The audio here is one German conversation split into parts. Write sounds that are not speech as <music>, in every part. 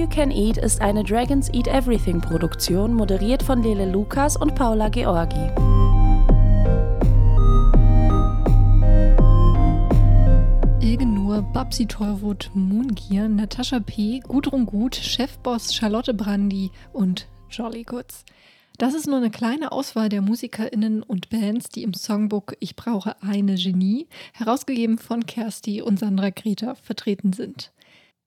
You Can Eat ist eine Dragons Eat Everything Produktion, moderiert von Lele Lukas und Paula Georgi. Ilgenur, Babsi Tollwood, Moongear, Natascha P., Gudrun Gut, Chefboss Charlotte Brandy und Jolly Goods. Das ist nur eine kleine Auswahl der MusikerInnen und Bands, die im Songbook Ich brauche eine Genie, herausgegeben von Kersti und Sandra Greta, vertreten sind.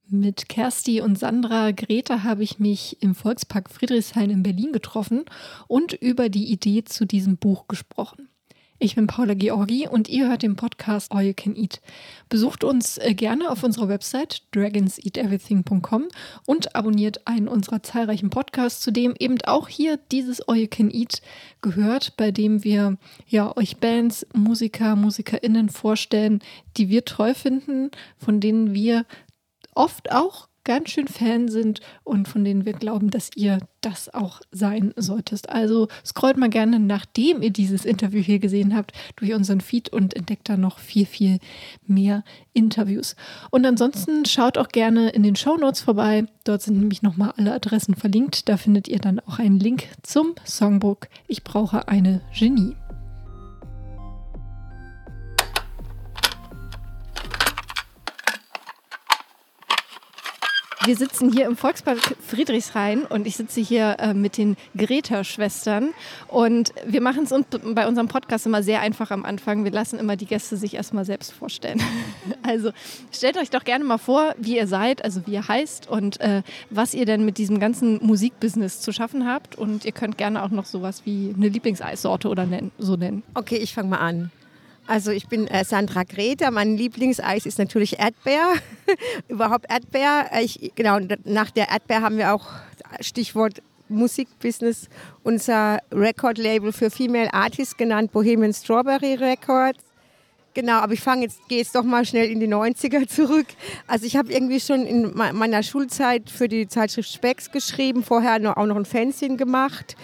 Mit Kersti und Sandra Greta habe ich mich im Volkspark Friedrichshain in Berlin getroffen und über die Idee zu diesem Buch gesprochen. Ich bin Paula Georgi und ihr hört den Podcast All You Can Eat. Besucht uns äh, gerne auf unserer Website dragonseateverything.com und abonniert einen unserer zahlreichen Podcasts, zu dem eben auch hier dieses All You Can Eat gehört, bei dem wir ja euch Bands, Musiker, MusikerInnen vorstellen, die wir toll finden, von denen wir oft auch ganz schön Fan sind und von denen wir glauben, dass ihr das auch sein solltest. Also scrollt mal gerne, nachdem ihr dieses Interview hier gesehen habt, durch unseren Feed und entdeckt da noch viel, viel mehr Interviews. Und ansonsten schaut auch gerne in den Show Notes vorbei. Dort sind nämlich nochmal alle Adressen verlinkt. Da findet ihr dann auch einen Link zum Songbook Ich brauche eine Genie. Wir sitzen hier im Volkspark Friedrichshain und ich sitze hier äh, mit den Greta-Schwestern. Und wir machen es uns bei unserem Podcast immer sehr einfach am Anfang. Wir lassen immer die Gäste sich erstmal selbst vorstellen. <laughs> also stellt euch doch gerne mal vor, wie ihr seid, also wie ihr heißt und äh, was ihr denn mit diesem ganzen Musikbusiness zu schaffen habt. Und ihr könnt gerne auch noch sowas wie eine Lieblingseissorte oder nennen, so nennen. Okay, ich fange mal an. Also ich bin äh, Sandra Greta. Mein Lieblingseis ist natürlich Erdbeer. <laughs> Überhaupt Erdbeer. Ich, genau, nach der Erdbeer haben wir auch Stichwort Musikbusiness unser Record-Label für Female Artists genannt, Bohemian Strawberry Records. Genau, aber ich fange jetzt, gehe jetzt doch mal schnell in die 90er <laughs> zurück. Also ich habe irgendwie schon in meiner Schulzeit für die Zeitschrift Specks geschrieben, vorher auch noch ein Fanzine gemacht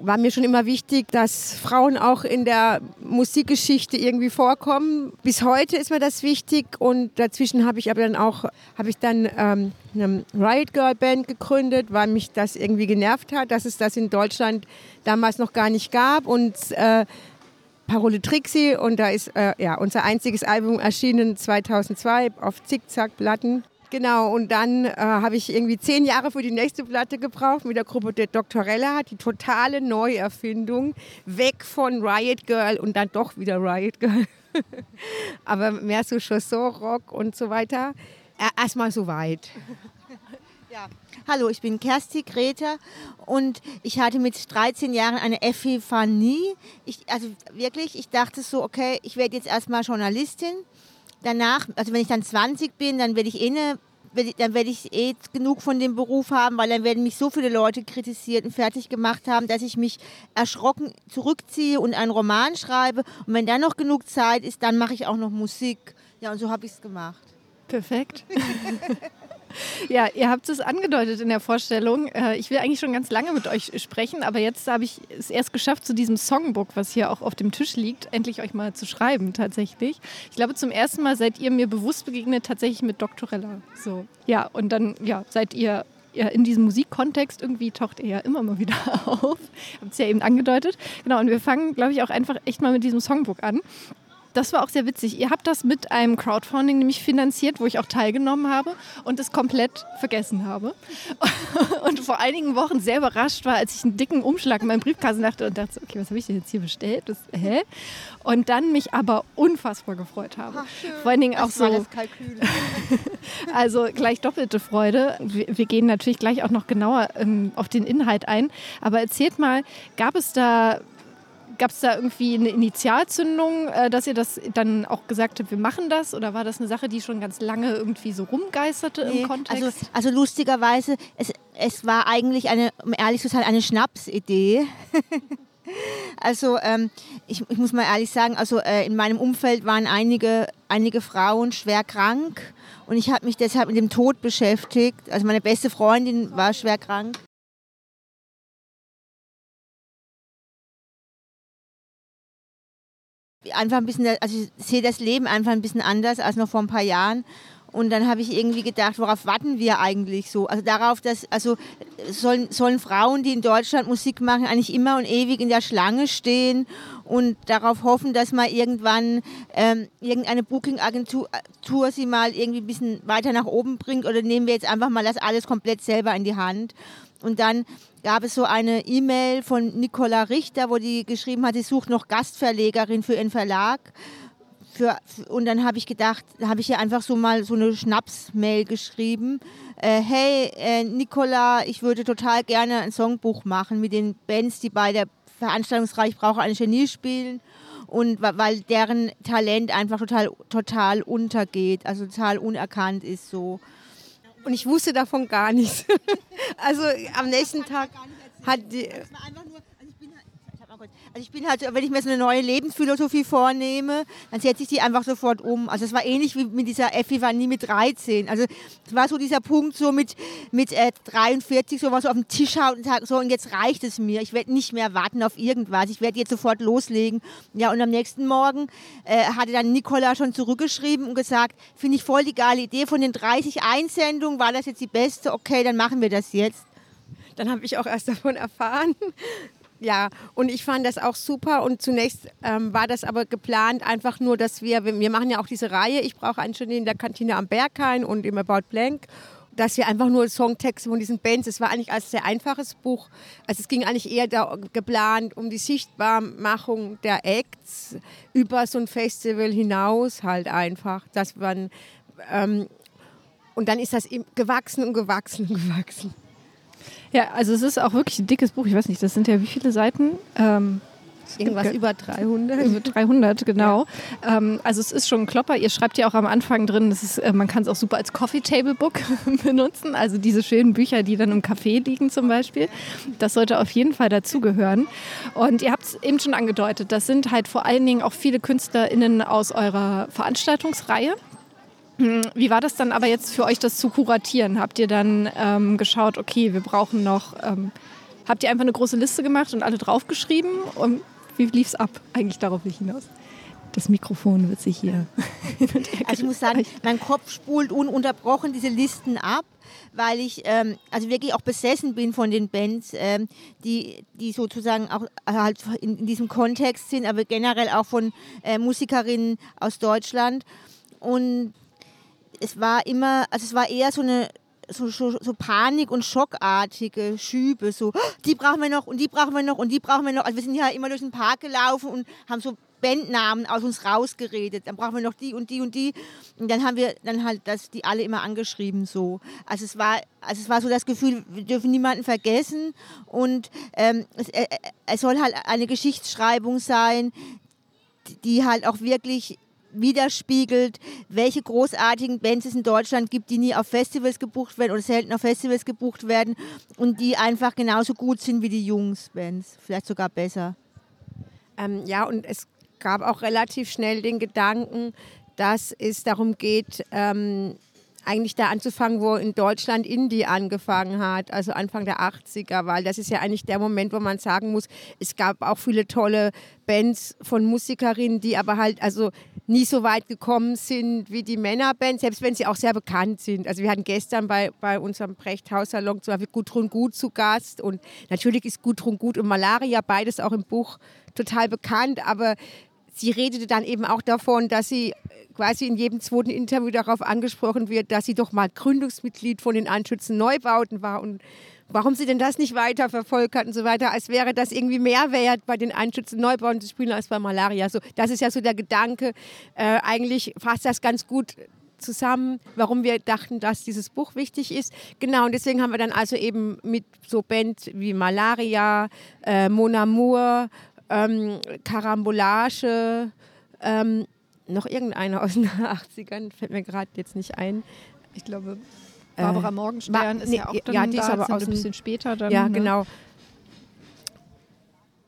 war mir schon immer wichtig, dass Frauen auch in der Musikgeschichte irgendwie vorkommen. Bis heute ist mir das wichtig und dazwischen habe ich aber dann auch habe ich dann ähm, eine Riot Girl Band gegründet, weil mich das irgendwie genervt hat, dass es das in Deutschland damals noch gar nicht gab und äh, Parole Trixie und da ist äh, ja unser einziges Album erschienen 2002 auf Zickzack Platten. Genau, und dann äh, habe ich irgendwie zehn Jahre für die nächste Platte gebraucht mit der Gruppe der Doktorella, die totale Neuerfindung, weg von Riot Girl und dann doch wieder Riot Girl. <laughs> Aber mehr so Chanson-Rock und so weiter. Erstmal so weit. <laughs> Ja. Hallo, ich bin Kersti Greta und ich hatte mit 13 Jahren eine Epiphanie. Ich, also wirklich, ich dachte so, okay, ich werde jetzt erstmal Journalistin danach, also wenn ich dann 20 bin, dann werde ich eh eine dann werde ich eh genug von dem Beruf haben, weil dann werden mich so viele Leute kritisiert und fertig gemacht haben, dass ich mich erschrocken zurückziehe und einen Roman schreibe. Und wenn dann noch genug Zeit ist, dann mache ich auch noch Musik. Ja, und so habe ich es gemacht. Perfekt. <laughs> Ja, ihr habt es angedeutet in der Vorstellung. Äh, ich will eigentlich schon ganz lange mit euch sprechen, aber jetzt habe ich es erst geschafft, zu diesem Songbook, was hier auch auf dem Tisch liegt, endlich euch mal zu schreiben tatsächlich. Ich glaube, zum ersten Mal seid ihr mir bewusst begegnet, tatsächlich mit Doktorella. So, ja, und dann ja, seid ihr ja, in diesem Musikkontext irgendwie taucht er ja immer mal wieder <laughs> auf. Habt es ja eben angedeutet. Genau, und wir fangen, glaube ich, auch einfach echt mal mit diesem Songbook an das war auch sehr witzig. Ihr habt das mit einem Crowdfunding nämlich finanziert, wo ich auch teilgenommen habe und es komplett vergessen habe. <laughs> Und vor einigen Wochen sehr überrascht war, als ich einen dicken Umschlag in meinem Briefkasten dachte und dachte, okay, was habe ich denn jetzt hier bestellt? Das, hä? Und dann mich aber unfassbar gefreut habe. Ach, vor allen Dingen auch das so. <laughs> also gleich doppelte Freude. Wir, wir, gehen natürlich gleich auch noch genauer ähm, auf den Inhalt ein. Aber erzählt mal, gab es da Gab es da irgendwie eine Initialzündung, äh, dass ihr das dann auch gesagt habt, wir machen das? Oder war das eine Sache, die schon ganz lange irgendwie so rumgeisterte nee, im Kontext? Also, also lustigerweise, es, es war eigentlich eine, um ehrlich zu sein, eine Schnapsidee. <laughs> also ähm, ich, ich, muss mal ehrlich sagen, also äh, in meinem Umfeld waren einige, einige Frauen schwer krank und ich habe mich deshalb mit dem Tod beschäftigt. Also meine beste Freundin war schwer krank einfach ein bisschen, also ich sehe das Leben einfach ein bisschen anders als noch vor ein paar Jahren. Und dann habe ich irgendwie gedacht, worauf warten wir eigentlich so? Also darauf, dass, also sollen, sollen Frauen, die in Deutschland Musik machen, eigentlich immer und ewig in der Schlange stehen und darauf hoffen, dass mal irgendwann ähm, irgendeine Booking-Agentur sie mal irgendwie ein bisschen weiter nach oben bringt oder nehmen wir jetzt einfach mal das alles komplett selber in die Hand? Und dann gab es so eine E-Mail von Nicola Richter, wo die geschrieben hat, sie sucht noch Gastverlegerin für ihren Verlag. Für, und dann habe ich gedacht, da habe ich ihr einfach so mal so eine Schnapsmail geschrieben. Äh, hey, äh, Nicola, ich würde total gerne ein Songbuch machen mit den Bands, die bei der Veranstaltungsreihe Ich brauche eine Genie spielen. Und weil deren Talent einfach total, total untergeht, also total unerkannt ist so. Und ich wusste davon gar nichts. <laughs> also am nächsten Tag hat die. Also ich bin halt, wenn ich mir so eine neue Lebensphilosophie vornehme, dann setze ich die einfach sofort um. Also es war ähnlich wie mit dieser Effi war nie mit 13. Also es war so dieser Punkt so mit, mit äh, 43, so was so auf den Tisch haut und sagt, so und jetzt reicht es mir. Ich werde nicht mehr warten auf irgendwas. Ich werde jetzt sofort loslegen. Ja, und am nächsten Morgen äh, hatte dann Nicola schon zurückgeschrieben und gesagt, finde ich voll die geile Idee. Von den 30 Einsendungen war das jetzt die beste. Okay, dann machen wir das jetzt. Dann habe ich auch erst davon erfahren. Ja, und ich fand das auch super. Und zunächst ähm, war das aber geplant, einfach nur, dass wir, wir machen ja auch diese Reihe, ich brauche einen schon in der Kantine am Berghain und im About Blank, dass wir einfach nur Songtexte von diesen Bands, es war eigentlich ein sehr einfaches Buch. Also es ging eigentlich eher da, geplant um die Sichtbarmachung der Acts über so ein Festival hinaus halt einfach, dass man, ähm, und dann ist das gewachsen und gewachsen und <laughs> gewachsen. Ja, also es ist auch wirklich ein dickes Buch. Ich weiß nicht, das sind ja wie viele Seiten? Ähm, Irgendwas über 300. Über 300, genau. Ja. Ähm, also es ist schon ein Klopper. Ihr schreibt ja auch am Anfang drin, das ist, äh, man kann es auch super als Coffee Table Book <laughs> benutzen. Also diese schönen Bücher, die dann im Café liegen zum Beispiel. Das sollte auf jeden Fall dazugehören. Und ihr habt es eben schon angedeutet, das sind halt vor allen Dingen auch viele KünstlerInnen aus eurer Veranstaltungsreihe. Wie war das dann aber jetzt für euch, das zu kuratieren? Habt ihr dann ähm, geschaut, okay, wir brauchen noch, ähm, habt ihr einfach eine große Liste gemacht und alle draufgeschrieben? Und wie lief es ab? Eigentlich darauf will hinaus. Das Mikrofon wird sich hier. <laughs> also ich muss sagen, mein Kopf spult ununterbrochen diese Listen ab, weil ich ähm, also wirklich auch besessen bin von den Bands, ähm, die, die sozusagen auch halt in, in, diesem Kontext sind, aber generell auch von äh, Musikerinnen aus Deutschland. Und es war immer, also es war eher so eine so, so, so, Panik- und Schockartige Schübe, so, oh, die brauchen wir noch und die brauchen wir noch und die brauchen wir noch. Also wir sind ja immer durch den Park gelaufen und haben so Bandnamen aus uns rausgeredet. Dann brauchen wir noch die und die und die. Und dann haben wir dann halt das, die alle immer angeschrieben so. Also es war, also es war so das Gefühl, wir dürfen niemanden vergessen und ähm, es, äh, äh es soll halt eine Geschichtsschreibung sein, die halt auch wirklich widerspiegelt, welche großartigen Bands es in Deutschland gibt, die nie auf Festivals gebucht werden oder selten auf Festivals gebucht werden und die einfach genauso gut sind wie die Jungs-Bands, vielleicht sogar besser. Ähm, ja, und es gab auch relativ schnell den Gedanken, dass es darum geht, ähm, eigentlich da anzufangen, wo in Deutschland Indie angefangen hat, also Anfang der 80er, weil das ist ja eigentlich der Moment, wo man sagen muss, es gab auch viele tolle Bands von Musikerinnen, die aber halt also nie so weit gekommen sind wie die Männerband, selbst wenn sie auch sehr bekannt sind. Also wir hatten gestern bei, bei unserem Brechthaus-Salon zum Beispiel Gudrun Gut zu Gast und natürlich ist Gudrun Gut und Malaria beides auch im Buch total bekannt, aber sie redete dann eben auch davon, dass sie quasi in jedem zweiten Interview darauf angesprochen wird, dass sie doch mal Gründungsmitglied von den Anschützen Neubauten war und warum sie denn das nicht weiter verfolgt hat und so weiter, als wäre das irgendwie mehr wert, bei den Anschützen Neubauten zu spielen als bei Malaria. So, das ist ja so der Gedanke. Äh, eigentlich fasst das ganz gut zusammen, warum wir dachten, dass dieses Buch wichtig ist. Genau, und deswegen haben wir dann also eben mit so Bands wie Malaria, äh, Mon Amour, ähm, Karambolage, ähm, noch irgendeiner aus den <laughs> 80ern, fällt mir gerade jetzt nicht ein. Ich glaube. Barbara äh, Morgenstern ist nee, ja auch dann ja, die da, ist aber auch ein bisschen später dann. Ja, ne? genau.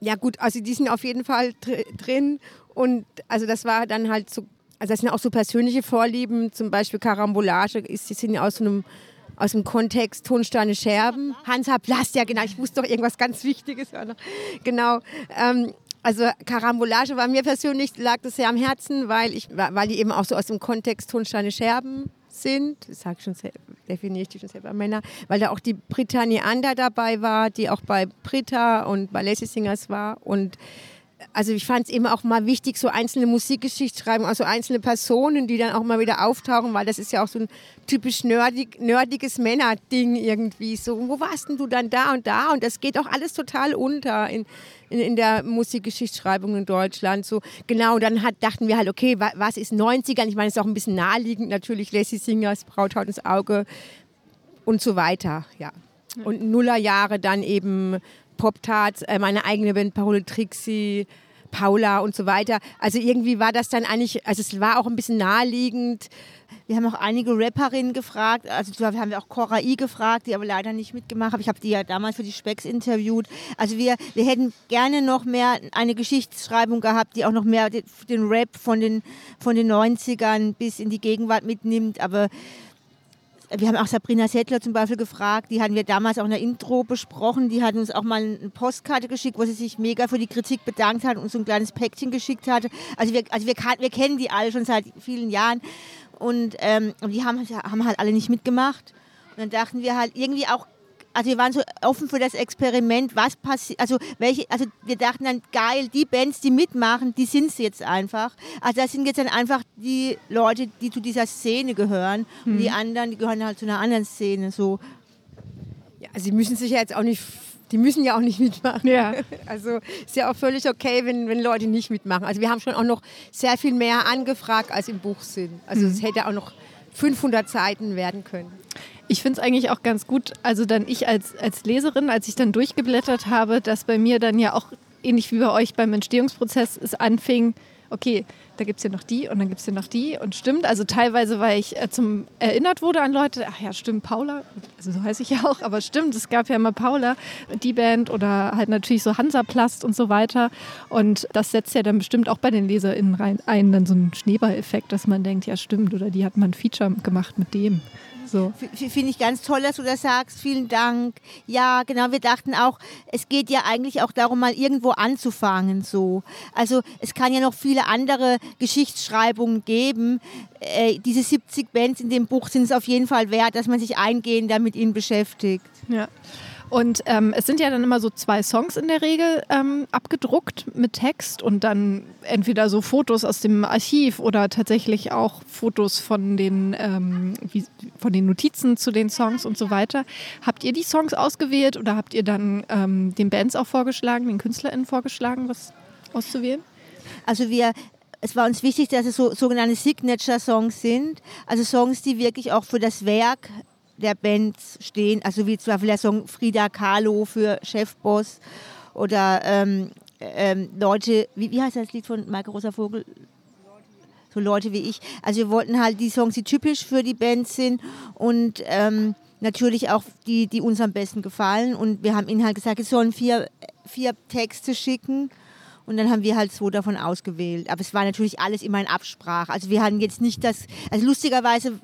Ja gut, also die sind auf jeden Fall dr drin und also das war dann halt so, also das sind auch so persönliche Vorlieben, zum Beispiel Karambolage, ist, die sind ja aus so einem aus dem Kontext Tonsteine Scherben. Hansa Plast, ja genau, ich wusste doch irgendwas ganz Wichtiges. Genau. Ähm, also Karambolage war mir persönlich, lag das sehr am Herzen, weil, ich, weil die eben auch so aus dem Kontext Tonsteine Scherben sind, das sag schon definiere ich schon selber Männer, weil da auch die Britannia Ander dabei war, die auch bei Britta und bei Lazy Singers war und also ich fand es eben auch mal wichtig, so einzelne Musikgeschichte schreiben, also einzelne Personen, die dann auch mal wieder auftauchen, weil das ist ja auch so ein typisch nerdig, nerdiges Männerding irgendwie. So, wo warst denn du dann da und da? Und das geht auch alles total unter in, in, in der Musikgeschichtsschreibung in Deutschland. So, genau, dann hat, dachten wir halt, okay, was ist 90ern? Ich meine, es ist auch ein bisschen naheliegend, natürlich Lassie Singers, Brauthaut ins Auge und so weiter, ja. Und Nullerjahre dann eben Pop-Tarts, äh, meine eigene Band Parole Trixie, Paula und so weiter. Also irgendwie war das dann eigentlich, also es war auch ein bisschen naheliegend. Wir haben auch einige Rapperinnen gefragt, also wir haben wir auch Cora I gefragt, die aber leider nicht mitgemacht hat. Ich habe die ja damals für die Specks interviewt. Also wir, wir hätten gerne noch mehr eine Geschichtsschreibung gehabt, die auch noch mehr den Rap von den, von den 90ern bis in die Gegenwart mitnimmt, aber wir haben auch Sabrina Settler zum Beispiel gefragt, die hatten wir damals auch in der Intro besprochen. Die hat uns auch mal eine Postkarte geschickt, wo sie sich mega für die Kritik bedankt hat und so ein kleines Päckchen geschickt hatte. Also wir, also wir, wir kennen die alle schon seit vielen Jahren und ähm, die haben, haben halt alle nicht mitgemacht. Und dann dachten wir halt irgendwie auch also wir waren so offen für das Experiment, was passiert, also welche, also wir dachten dann, geil, die Bands, die mitmachen, die sind es jetzt einfach. Also das sind jetzt dann einfach die Leute, die zu dieser Szene gehören mhm. und die hm. anderen, die gehören halt zu einer anderen Szene, so. Ja, also sie müssen sich ja jetzt auch nicht die müssen ja auch nicht <laughs> mitmachen. Ja. Also ist ja auch völlig okay, wenn, wenn Leute nicht mitmachen. Also wir haben schon auch noch sehr viel mehr angefragt, als im Buch sind. Also mhm. es hätte auch noch 500 Seiten werden können. Ich finde es eigentlich auch ganz gut, also dann ich als, als Leserin, als ich dann durchgeblättert habe, dass bei mir dann ja auch ähnlich wie bei euch beim Entstehungsprozess es anfing, okay, da gibt es ja noch die und dann gibt es ja noch die und stimmt, also teilweise, weil ich äh, zum erinnert wurde an Leute, ach ja, stimmt, Paula, also so heiße ich ja <laughs> auch, aber stimmt, es gab ja immer Paula, die Band oder halt natürlich so Hansaplast und so weiter und das setzt ja dann bestimmt auch bei den LeserInnen rein, ein, dann so einen Schneeballeffekt, dass man denkt, ja stimmt, oder die hat mal ein Feature gemacht mit dem. So. Finde ich ganz toll, dass du das sagst. Vielen Dank. Ja, genau. Wir dachten auch, es geht ja eigentlich auch darum, mal irgendwo anzufangen. So. Also es kann ja noch viele andere Geschichtsschreibungen geben. Äh, diese 70 Bands in dem Buch sind es auf jeden Fall wert, dass man sich eingehend damit ihnen beschäftigt. Ja. Und ähm, es sind ja dann immer so zwei Songs in der Regel ähm, abgedruckt mit Text und dann entweder so Fotos aus dem Archiv oder tatsächlich auch Fotos von den, ähm, wie, von den Notizen zu den Songs und so weiter. Habt ihr die Songs ausgewählt oder habt ihr dann ähm, den Bands auch vorgeschlagen, den KünstlerInnen vorgeschlagen, was auszuwählen? Also wir es war uns wichtig, dass es so sogenannte Signature-Songs sind, also Songs, die wirklich auch für das Werk der Bands stehen, also wie Beispiel der Song Frida Kahlo für Chefboss oder ähm, ähm, Leute, wie, wie heißt das Lied von Michael Rosa Vogel? So Leute wie ich. Also wir wollten halt die Songs, die typisch für die Bands sind und ähm, natürlich auch die, die uns am besten gefallen. Und wir haben ihnen halt gesagt, es sollen vier, vier Texte schicken und dann haben wir halt zwei davon ausgewählt. Aber es war natürlich alles immer in Absprache. Also wir hatten jetzt nicht das, also lustigerweise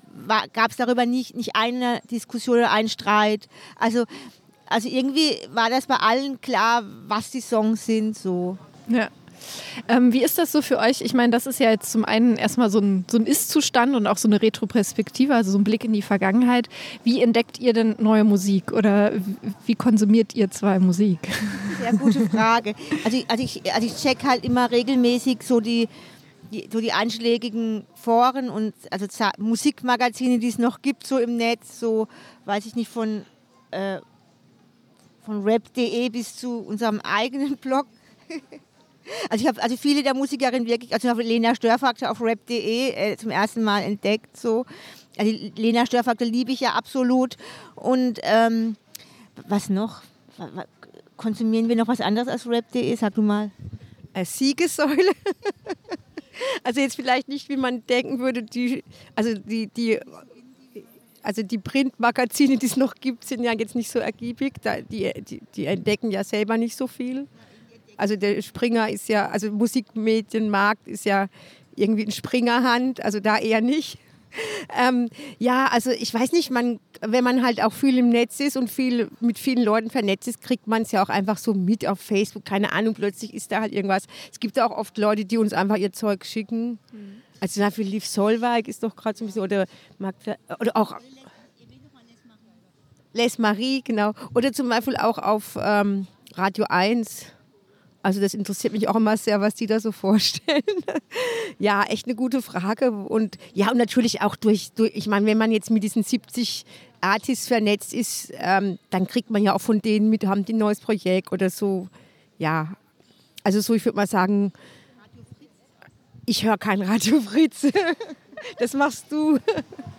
gab es darüber nicht, nicht eine Diskussion oder einen Streit. Also, also irgendwie war das bei allen klar, was die Songs sind. So. Ja. Ähm, wie ist das so für euch? Ich meine, das ist ja jetzt zum einen erstmal so ein, so ein Ist-Zustand und auch so eine Retroperspektive, also so ein Blick in die Vergangenheit. Wie entdeckt ihr denn neue Musik oder wie konsumiert ihr zwei Musik? <laughs> Sehr gute Frage. Also, also ich, also ich check halt immer regelmäßig so die, die, so die einschlägigen Foren und also Musikmagazine, die es noch gibt, so im Netz, so weiß ich nicht, von, äh, von rap.de bis zu unserem eigenen <laughs> Blog. Also ich habe also viele der Musikerinnen wirklich, also Lena Störfaktor auf rap.de äh, zum ersten Mal entdeckt. So. Also Lena Störfaktor liebe ich ja absolut. Und ähm, was noch? Konsumieren wir noch was anderes als rap.de? Sag du mal. Als Siegessäule. <laughs> also jetzt vielleicht nicht, wie man denken würde, die, also die, die also die Printmagazine, die es noch gibt, sind ja jetzt nicht so ergiebig. die, die, die entdecken ja selber nicht so viel. Also der Springer ist ja, also Musikmedienmarkt ist ja irgendwie in Springerhand, also da eher nicht. Ähm, ja, also ich weiß nicht, man, wenn man halt auch viel im Netz ist und viel mit vielen Leuten vernetzt ist, kriegt man es ja auch einfach so mit auf Facebook. Keine Ahnung, plötzlich ist da halt irgendwas. Es gibt auch oft Leute, die uns einfach ihr Zeug schicken. Mhm. Also dafür lief Solveig ist doch gerade so ein bisschen, oder, Magda, oder auch Les Marie, genau. Oder zum Beispiel auch auf ähm, Radio 1. Also das interessiert mich auch immer sehr, was die da so vorstellen. <laughs> ja, echt eine gute Frage. Und ja, und natürlich auch durch, durch ich meine, wenn man jetzt mit diesen 70 Artists vernetzt ist, ähm, dann kriegt man ja auch von denen mit, haben die ein neues Projekt oder so. Ja, also so, ich würde mal sagen, ich höre kein Radio Fritz. <laughs> das machst du. <laughs>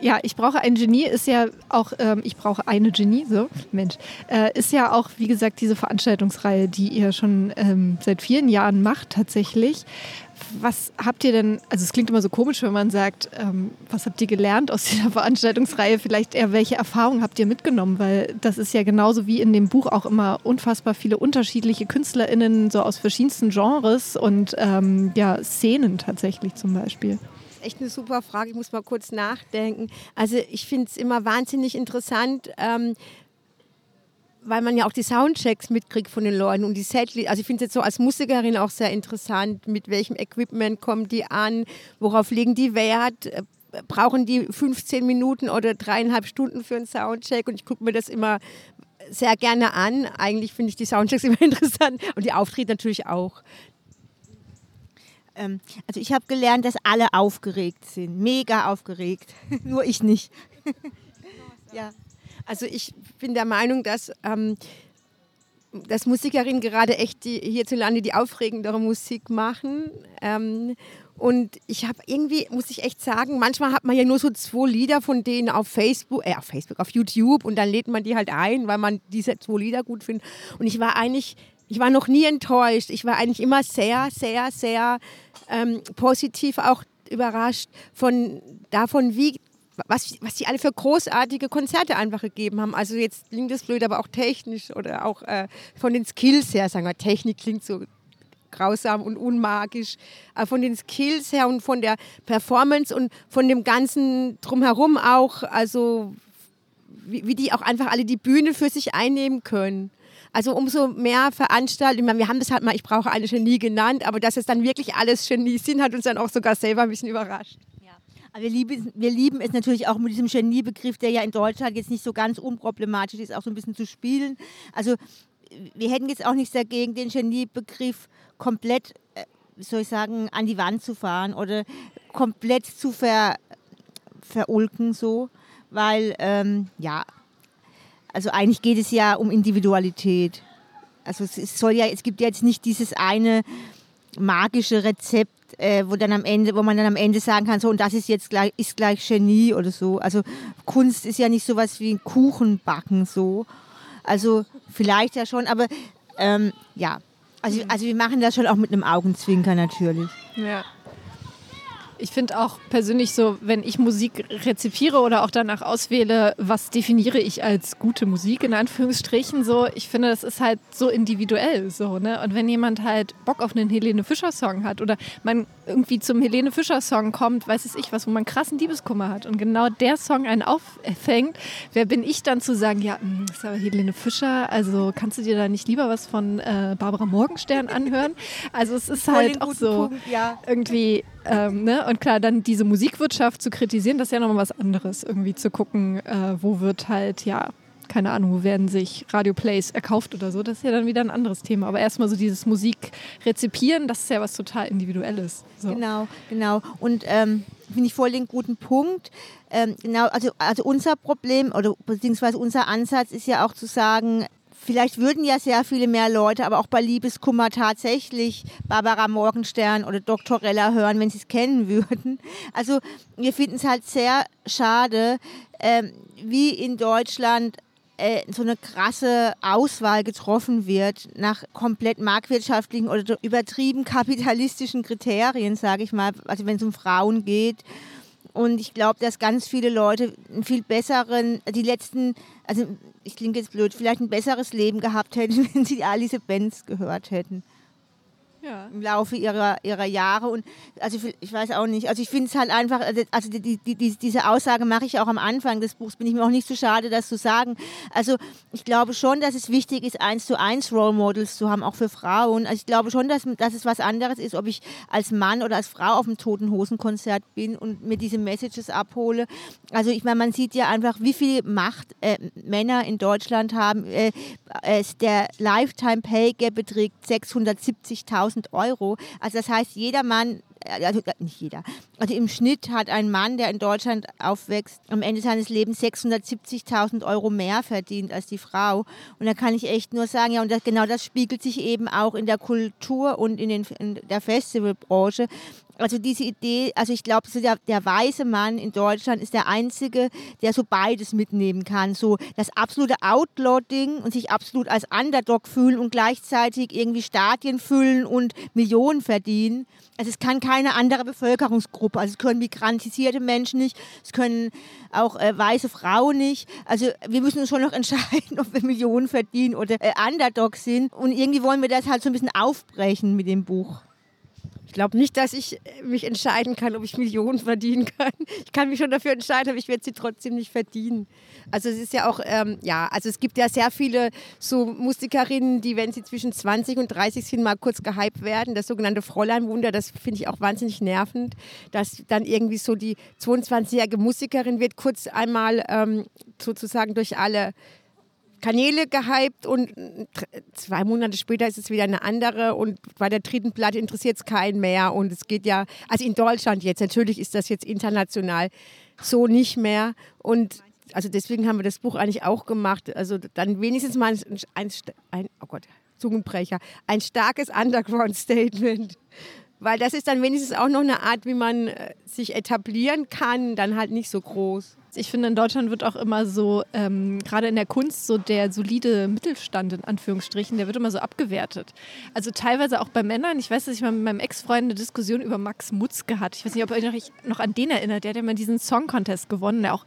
Ja, ich brauche ein Genie ist ja auch, ähm, ich brauche eine Genie, so, Mensch, äh, ist ja auch, wie gesagt, diese Veranstaltungsreihe, die ihr schon ähm, seit vielen Jahren macht tatsächlich. Was habt ihr denn, also es klingt immer so komisch, wenn man sagt, ähm, was habt ihr gelernt aus <laughs> dieser Veranstaltungsreihe? Vielleicht eher, welche Erfahrungen habt ihr mitgenommen? Weil das ist ja genauso wie in dem Buch auch immer unfassbar viele unterschiedliche KünstlerInnen, so aus verschiedensten Genres und ähm, ja, Szenen tatsächlich zum Beispiel echt eine super Frage. Ich muss mal kurz nachdenken. Also ich finde es immer wahnsinnig interessant, ähm, weil man ja auch die Soundchecks mitkriegt von den Leuten und die Setlist. Also ich finde es jetzt so als Musikerin auch sehr interessant, mit welchem Equipment kommen die an, worauf legen die Wert, äh, brauchen die 15 Minuten oder dreieinhalb Stunden für einen Soundcheck und ich gucke mir das immer sehr gerne an. Eigentlich finde ich die Soundchecks <laughs> immer interessant und die Auftritte natürlich auch. Ähm, also ich habe gelernt, dass alle aufgeregt sind, mega aufgeregt, <laughs> nur ich nicht. <laughs> ja. Also ich bin der Meinung, dass, ähm, dass Musikerinnen gerade echt die, hierzulande die aufregendere Musik machen. Ähm, und ich habe irgendwie, muss ich echt sagen, manchmal hat man ja nur so zwei Lieder von denen auf Facebook, äh, auf Facebook, auf YouTube und dann lädt man die halt ein, weil man diese zwei Lieder gut findet. Und ich war eigentlich, ich war noch nie enttäuscht. Ich war eigentlich immer sehr, sehr, sehr ähm, positiv auch überrascht von davon, wie was, was die alle für großartige Konzerte einfach gegeben haben. Also jetzt klingt das blöd, aber auch technisch oder auch äh, von den Skills her, sagen wir, Technik klingt so grausam und unmagisch, aber von den Skills her und von der Performance und von dem ganzen drumherum auch, also wie, wie die auch einfach alle die Bühne für sich einnehmen können. Also umso mehr Veranstaltungen, wir haben das halt mal, ich brauche eine Genie genannt, aber dass es dann wirklich alles Genie sind, hat uns dann auch sogar selber ein bisschen überrascht. Wir lieben, wir lieben es natürlich auch mit diesem Geniebegriff, der ja in Deutschland jetzt nicht so ganz unproblematisch ist, auch so ein bisschen zu spielen. Also wir hätten jetzt auch nichts dagegen, den Geniebegriff komplett, äh, soll ich sagen, an die Wand zu fahren oder komplett zu ver, verulken so, weil ähm, ja, also eigentlich geht es ja um Individualität. Also es soll ja, es gibt ja jetzt nicht dieses eine magische Rezept, äh, wo dann am Ende, wo man dann am Ende sagen kann, so und das ist jetzt gleich, ist gleich Genie oder so. Also Kunst ist ja nicht sowas wie ein Kuchenbacken so. Also vielleicht ja schon, aber ähm, ja. Also, also wir machen das schon auch mit einem Augenzwinker natürlich. Ja. Ich finde auch persönlich so, wenn ich Musik rezipiere oder auch danach auswähle, was definiere ich als gute Musik in Anführungsstrichen so, ich finde, das ist halt so individuell so, ne? Und wenn jemand halt Bock auf einen Helene Fischer Song hat oder man irgendwie zum Helene Fischer Song kommt, weiß es ich was, wo man krassen Liebeskummer hat und genau der Song einen auffängt, wer bin ich dann zu sagen, ja, hm, das ist aber Helene Fischer, also kannst du dir da nicht lieber was von äh, Barbara Morgenstern anhören? Also es ist halt auch so Punkt, ja. irgendwie ähm, ne? Und klar, dann diese Musikwirtschaft zu kritisieren, das ist ja nochmal was anderes. Irgendwie zu gucken, äh, wo wird halt, ja, keine Ahnung, wo werden sich Radioplays erkauft oder so. Das ist ja dann wieder ein anderes Thema. Aber erstmal so dieses Musikrezipieren, das ist ja was total Individuelles. So. Genau, genau. Und ähm, finde ich voll den guten Punkt. Ähm, genau, also, also unser Problem oder beziehungsweise unser Ansatz ist ja auch zu sagen, Vielleicht würden ja sehr viele mehr Leute, aber auch bei Liebeskummer tatsächlich Barbara Morgenstern oder Dr. Rella hören, wenn sie es kennen würden. Also wir finden es halt sehr schade, äh, wie in Deutschland äh, so eine krasse Auswahl getroffen wird nach komplett marktwirtschaftlichen oder übertrieben kapitalistischen Kriterien, sage ich mal, also wenn es um Frauen geht. Und ich glaube, dass ganz viele Leute einen viel besseren, die letzten, also ich klinge jetzt blöd, vielleicht ein besseres Leben gehabt hätten, <laughs> wenn sie all diese Bands gehört hätten. Ja. im Laufe ihrer, ihrer Jahre. Und also ich weiß auch nicht. Also ich finde es halt einfach, also, also die, die, die, diese Aussage mache ich auch am Anfang des Buchs, bin ich mir auch nicht so schade, das zu sagen. Also ich glaube schon, dass es wichtig ist, eins zu eins Role Models zu haben, auch für Frauen. Also ich glaube schon, dass, dass es was anderes ist, ob ich als Mann oder als Frau auf dem Toten Hosen Konzert bin und mir diese Messages abhole. Also ich meine, man sieht ja einfach, wie viel Macht äh, Männer in Deutschland haben. Äh, äh, der Lifetime Pay Gap beträgt 670.000 Euro. Also das heißt, jeder Mann äh, also äh, nicht jeder. Also im Schnitt hat ein Mann, der in Deutschland aufwächst, am Ende seines Lebens 670.000 Euro mehr verdient als die Frau. Und da kann ich echt nur sagen, ja, und das, genau das spiegelt sich eben auch in der Kultur und in, den, in der Festivalbranche also diese Idee, also ich glaube, so der, der weiße Mann in Deutschland ist der einzige, der so beides mitnehmen kann. So das absolute Outlaw-Ding und sich absolut als Underdog fühlen und gleichzeitig irgendwie Stadien füllen und Millionen verdienen. Also es kann keine andere Bevölkerungsgruppe. Also es können migrantisierte Menschen nicht, es können auch äh, weiße Frauen nicht. Also wir müssen uns schon noch <laughs> entscheiden, ob wir Millionen verdienen oder äh, Underdog sind. Und irgendwie wollen wir das halt so ein bisschen aufbrechen mit dem Buch glaube nicht, dass ich mich entscheiden kann, ob ich Millionen verdienen kann. Ich kann mich schon dafür entscheiden, aber ich werde sie trotzdem nicht verdienen. Also es ist ja auch, ähm, ja, also es gibt ja sehr viele so Musikerinnen, die, wenn sie zwischen 20 und 30 sind, mal kurz gehypt werden. Das sogenannte Fräuleinwunder, das finde ich auch wahnsinnig nervend, dass dann irgendwie so die 22-jährige Musikerin wird kurz einmal ähm, sozusagen durch alle Kanäle gehypt und zwei Monate später ist es wieder eine andere und bei der dritten Platte interessiert es keinen mehr und es geht ja, also in Deutschland jetzt, natürlich ist das jetzt international so nicht mehr und also deswegen haben wir das Buch eigentlich auch gemacht, also dann wenigstens mal ein, ein, ein oh Gott, Zungenbrecher, ein starkes Underground-Statement weil das ist dann wenigstens auch noch eine Art, wie man äh, sich etablieren kann, dann halt nicht so groß. Ich finde, in Deutschland wird auch immer so, ähm, gerade in der Kunst, so der solide Mittelstand in Anführungsstrichen, der wird immer so abgewertet. Also teilweise auch bei Männern. Ich weiß, dass ich mal mit meinem Ex-Freund eine Diskussion über Max Mutzke hatte. Ich weiß nicht, ob ihr euch noch an den erinnert. Der hat ja mal diesen Song-Contest gewonnen, der auch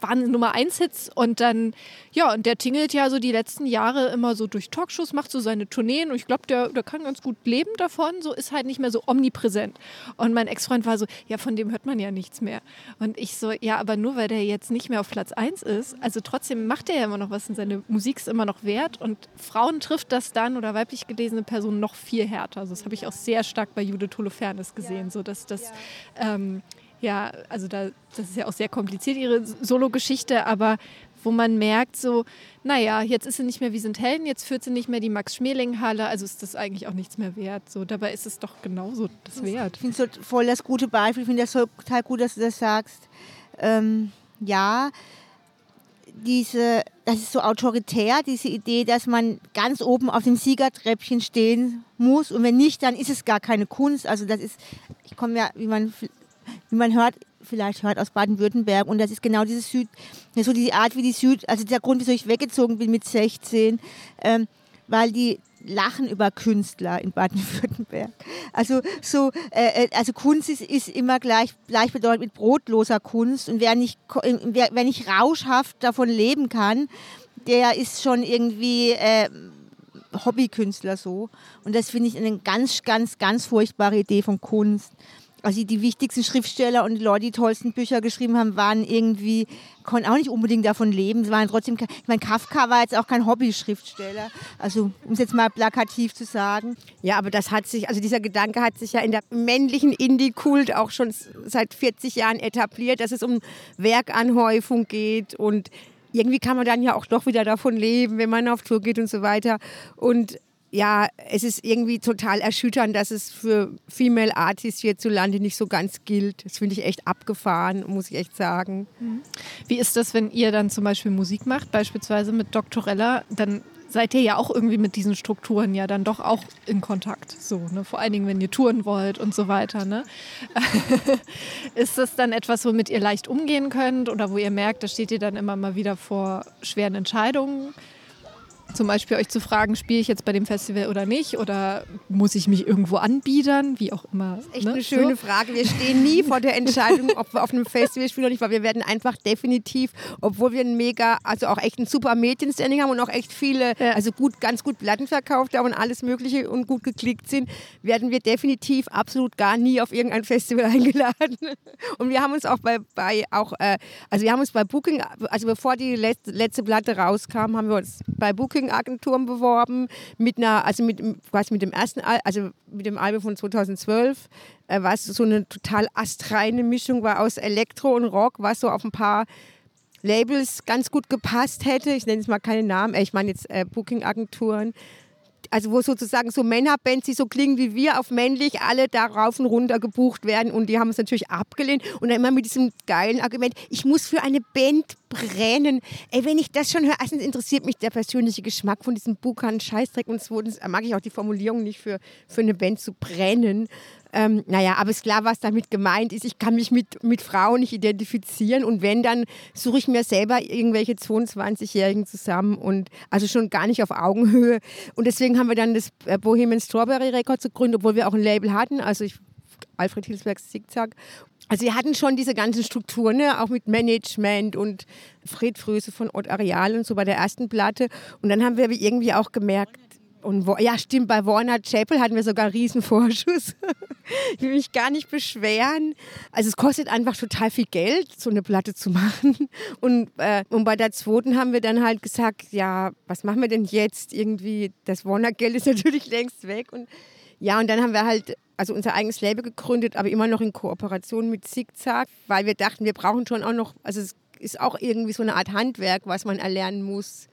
waren Nummer 1 Hits und dann, ja, und der tingelt ja so die letzten Jahre immer so durch Talkshows, macht so seine Tourneen und ich glaube, der, der kann ganz gut leben davon, so ist halt nicht mehr so omnipräsent. Und mein Ex-Freund war so, ja, von dem hört man ja nichts mehr. Und ich so, ja, aber nur weil der jetzt nicht mehr auf Platz 1 ist, also trotzdem macht er ja immer noch was und seine Musik ist immer noch wert und Frauen trifft das dann oder weiblich gelesene Personen noch viel härter. Also das habe ich auch sehr stark bei Judith Holofernes gesehen, so dass das, ähm, ja, also da, das ist ja auch sehr kompliziert, ihre Solo-Geschichte, aber wo man merkt, so, naja, jetzt ist sie nicht mehr wie sind Helden, jetzt führt sie nicht mehr die Max-Schmeling-Halle, also ist das eigentlich auch nichts mehr wert. So, dabei ist es doch genauso das wert. Ich finde es so voll das gute Beispiel, ich finde das total gut, dass du das sagst. Ähm, ja, diese, das ist so autoritär, diese Idee, dass man ganz oben auf dem Siegertreppchen stehen muss und wenn nicht, dann ist es gar keine Kunst. Also das ist, ich komme ja, wie man wie man hört, vielleicht hört aus Baden-Württemberg. Und das ist genau diese Süd, so diese Art wie die Süd, also der Grund, wieso ich weggezogen bin mit 16, ähm, weil die lachen über Künstler in Baden-Württemberg. Also so, äh, äh, also Kunst ist, ist immer gleich, gleichbedeutend mit brotloser Kunst. Und wer nicht, wer, wer nicht rauschhaft davon leben kann, der ist schon irgendwie äh, Hobbykünstler so. Und das finde ich eine ganz, ganz, ganz furchtbare Idee von Kunst also die wichtigsten Schriftsteller und die Leute, die tollsten Bücher geschrieben haben, waren irgendwie, konnten auch nicht unbedingt davon leben. Sie waren trotzdem, ich meine, Kafka war jetzt auch kein Hobby-Schriftsteller. Also, um es jetzt mal plakativ zu sagen. Ja, aber das hat sich, also dieser Gedanke hat sich ja in der männlichen Indie-Kult auch schon seit 40 Jahren etabliert, dass es um Werkanhäufung geht und irgendwie kann man dann ja auch doch wieder davon leben, wenn man auf Tour geht und so weiter. Und ja, es ist irgendwie total erschütternd, dass es für Female Artists hierzulande nicht so ganz gilt. Das finde ich echt abgefahren, muss ich echt sagen. Wie ist das, wenn ihr dann zum Beispiel Musik macht, beispielsweise mit Doktorella, dann seid ihr ja auch irgendwie mit diesen Strukturen ja dann doch auch in Kontakt. So, ne? Vor allen Dingen, wenn ihr touren wollt und so weiter. Ne? <laughs> ist das dann etwas, womit ihr leicht umgehen könnt oder wo ihr merkt, da steht ihr dann immer mal wieder vor schweren Entscheidungen? Zum Beispiel euch zu fragen, spiele ich jetzt bei dem Festival oder nicht? Oder muss ich mich irgendwo anbiedern? Wie auch immer. Echt ne? eine schöne so. Frage. Wir stehen nie vor der Entscheidung, ob wir auf einem Festival spielen oder nicht, weil wir werden einfach definitiv, obwohl wir ein mega, also auch echt ein super Medienstanding haben und auch echt viele, Ja. also gut, ganz gut Platten verkauft haben und alles Mögliche und gut geklickt sind, werden wir definitiv absolut gar nie auf irgendein Festival <laughs> eingeladen. Und wir haben uns auch bei, bei auch, äh, also wir haben uns bei Booking, also bevor die letzte, letzte Platte rauskam, haben wir uns bei Booking-Agenturen beworben mit einer, also mit, quasi mit dem ersten, Al also mit dem Album von 2012, äh, was so eine total astreine Mischung war aus Elektro und Rock, was so auf ein paar Labels ganz gut gepasst hätte. Ich nenne jetzt mal keine Namen, äh, ich meine jetzt äh, Booking-Agenturen. Also wo sozusagen so Männerbands, die so klingen wie wir, auf männlich alle da rauf und runter gebucht werden und die haben es natürlich abgelehnt und dann immer mit diesem geilen Argument, ich muss für eine Band brennen. Ey, wenn ich das schon höre, erstens interessiert mich der persönliche Geschmack von diesem Bukan Scheißdreck und zweitens mag ich auch die Formulierung nicht für, für eine Band zu brennen. Ähm, naja, aber ist klar, was damit gemeint ist. Ich kann mich mit, mit Frauen nicht identifizieren und wenn, dann suche ich mir selber irgendwelche 22-Jährigen zusammen und also schon gar nicht auf Augenhöhe. Und deswegen haben wir dann das äh, Bohemian Strawberry Records gegründet, obwohl wir auch ein Label hatten. Also ich, Alfred Hilsbergs Zickzack. Also wir hatten schon diese ganzen Strukturen, ne? auch mit Management und Fred Fröse von Ott Areal und so bei der ersten Platte. Und dann haben wir irgendwie auch gemerkt, und ja, stimmt, bei Warner Chapel hatten wir sogar einen riesen Vorschuss. <laughs> ich will mich gar nicht beschweren. Also es kostet einfach total viel Geld, so eine Platte zu machen. Und, äh, und bei der zweiten haben wir dann halt gesagt, ja, was machen wir denn jetzt? Irgendwie, das Warner-Geld ist <laughs> natürlich längst weg. Und ja, und dann haben wir halt also unser eigenes Label gegründet, aber immer noch in Kooperation mit Zickzack, weil wir dachten, wir brauchen schon auch noch, also es ist auch irgendwie so eine Art Handwerk, was man erlernen muss,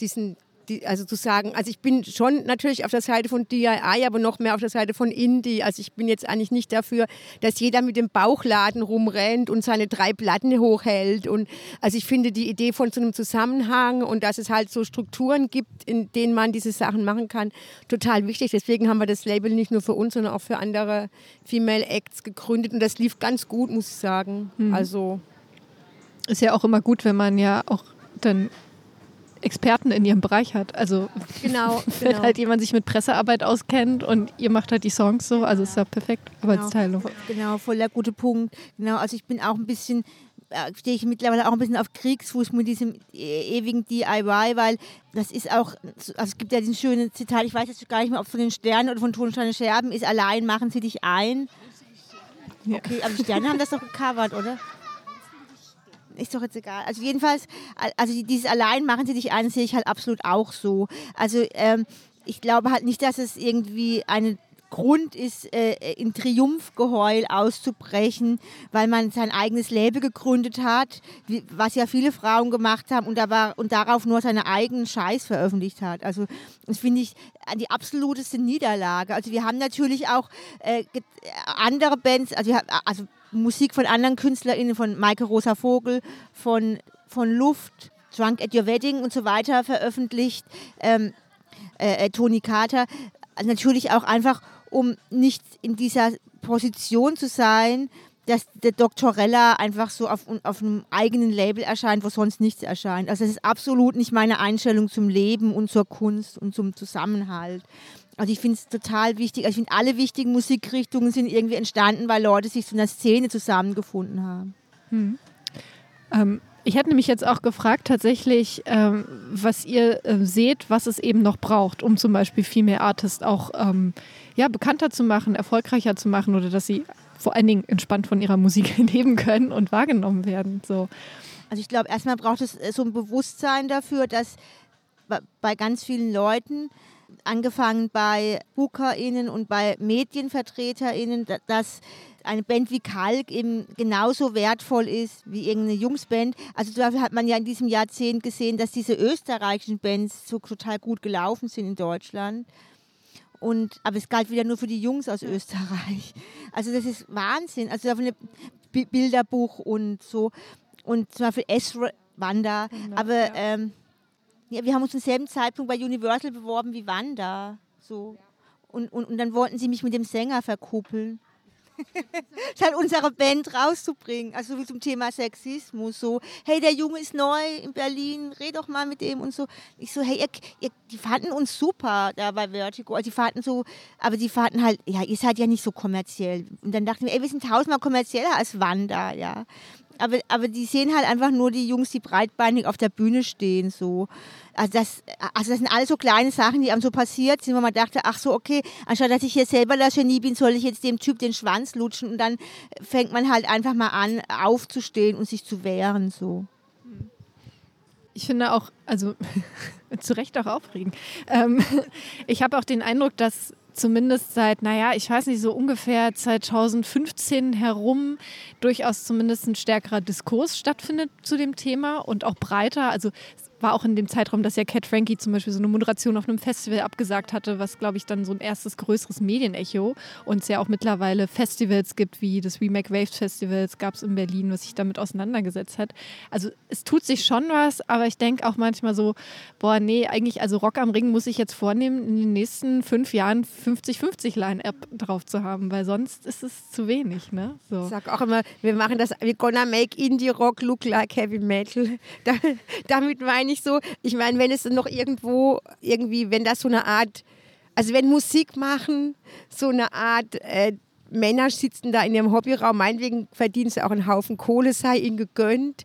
diesen die, also zu sagen, also ich bin schon natürlich auf der Seite von DIY, aber noch mehr auf der Seite von Indie. Also ich bin jetzt eigentlich nicht dafür, dass jeder mit dem Bauchladen rumrennt und seine drei Platten hochhält. Und also ich finde die Idee von so einem Zusammenhang und dass es halt so Strukturen gibt, in denen man diese Sachen machen kann, total wichtig. Deswegen haben wir das Label nicht nur für uns, sondern auch für andere Female Acts gegründet und das lief ganz gut, muss ich sagen. Also Ist ja auch immer gut, wenn man ja auch dann Experten in ihrem Bereich hat. Also genau, <laughs> wenn genau. halt jemand sich mit Pressearbeit auskennt und ihr macht halt die Songs so, also ist ja perfekt. Arbeitsteilung. Genau, genau, voll der gute Punkt. Genau, also ich bin auch ein bisschen, äh, stehe ich mittlerweile auch ein bisschen auf Kriegsfuß mit diesem e ewigen DIY, weil das ist auch, also es gibt ja diesen schönen Zitat, ich weiß jetzt gar nicht mehr, ob es von den Sternen oder von Tonsteine Scherben ist, allein machen sie dich ein. Ja. Okay, aber die Sterne haben das doch gecovert, oder? Ist doch jetzt egal. Also jedenfalls, al- also dieses Allein machen sie dich ein, sehe ich halt absolut auch so. Also ähm, ich glaube halt nicht, dass es irgendwie ein Grund ist, äh, in Triumphgeheul auszubrechen, weil man sein eigenes Label gegründet hat, was ja viele Frauen gemacht haben und, da war, und darauf nur seine eigenen Scheiß veröffentlicht hat. Also das finde ich die absoluteste Niederlage. Also wir haben natürlich auch äh, ge- andere Bands, also, wir also Musik von anderen KünstlerInnen, von Maike Rosa Vogel, von, von Luft, Drunk at Your Wedding und so weiter veröffentlicht. Ähm, äh, äh, Toni Carter. Also natürlich auch einfach, um nicht in dieser Position zu sein, dass der Doktorella einfach so auf, auf einem eigenen Label erscheint, wo sonst nichts erscheint. Also das ist absolut nicht meine Einstellung zum Leben und zur Kunst und zum Zusammenhalt. Also ich finde es total wichtig. Also ich finde, alle wichtigen Musikrichtungen sind irgendwie entstanden, weil Leute sich zu einer Szene zusammengefunden haben. Ähm, ich hätte nämlich jetzt auch gefragt, tatsächlich, ähm, was ihr äh, seht, was es eben noch braucht, um zum Beispiel Female Artists auch ähm, ja, bekannter zu machen, erfolgreicher zu machen oder dass sie vor allen Dingen entspannt von ihrer Musik <laughs> leben können und wahrgenommen werden. So. Also ich glaube, erstmal braucht es äh, so ein Bewusstsein dafür, dass bei ganz vielen Leuten, angefangen bei BookerInnen und bei MedienvertreterInnen, da- dass eine Band wie Kalk eben genauso wertvoll ist wie irgendeine Jungsband. Also dafür hat man ja in diesem Jahrzehnt gesehen, dass diese österreichischen Bands so total gut gelaufen sind in Deutschland. Und, aber es galt wieder nur für die Jungs aus Österreich. Also das ist Wahnsinn. Also Bi- Bilderbuch und so. Und zum Beispiel Ezra Wanda. aber ähm, ja, wir haben uns zum selben Zeitpunkt bei Universal beworben wie Wanda. So. Und, und, und dann wollten sie mich mit dem Sänger verkuppeln. <laughs> ist halt unsere Band rauszubringen. Also wie zum Thema Sexismus. So, hey, der Junge ist neu in Berlin, red doch mal mit dem und so. Ich so, hey, ihr, ihr, die fanden uns super da bei Vertigo. Also die fanden so, aber die fanden halt, ja, ihr seid ja nicht so kommerziell. Und dann dachten wir, ey, wir sind tausendmal kommerzieller als Wanda, ja. Aber, aber die sehen halt einfach nur die Jungs, die breitbeinig auf der Bühne stehen, so. Also das, also das sind alles so kleine Sachen, die einem so passiert sind, wo man dachte, ach so, okay, anstatt dass ich hier selber das Genie bin, soll ich jetzt dem Typ den Schwanz lutschen und dann fängt man halt einfach mal an, aufzustehen und sich zu wehren, so. Ich finde auch, also <laughs> zu Recht auch aufregend. Ähm, <laughs> ich habe auch den Eindruck, dass zumindest seit, naja, ich weiß nicht, so ungefähr 2015 herum durchaus zumindest ein stärkerer Diskurs stattfindet zu dem Thema und auch breiter. Also war auch in dem Zeitraum, dass ja Cat Frankie zum Beispiel so eine Moderation auf einem Festival abgesagt hatte, was, glaube ich, dann so ein erstes größeres Medienecho und es ja auch mittlerweile Festivals gibt, wie das Remake Waves Festivals gab es in Berlin, was sich damit auseinandergesetzt hat. Also es tut sich schon was, aber ich denke auch manchmal so, boah, nee, eigentlich, also Rock am Ring muss ich jetzt vornehmen, in den nächsten fünf Jahren 50-50 Line-Up drauf zu haben, weil sonst ist es zu wenig, ne? So. Ich sag auch immer, wir machen das, we're gonna make Indie Rock look like Heavy Metal. <laughs> Da, damit meine ich so, ich meine, wenn es noch irgendwo, irgendwie, wenn das so eine Art, also wenn Musik machen, so eine Art, äh, Männer sitzen da in ihrem Hobbyraum, meinetwegen verdienen sie auch einen Haufen Kohle, sei ihnen gegönnt.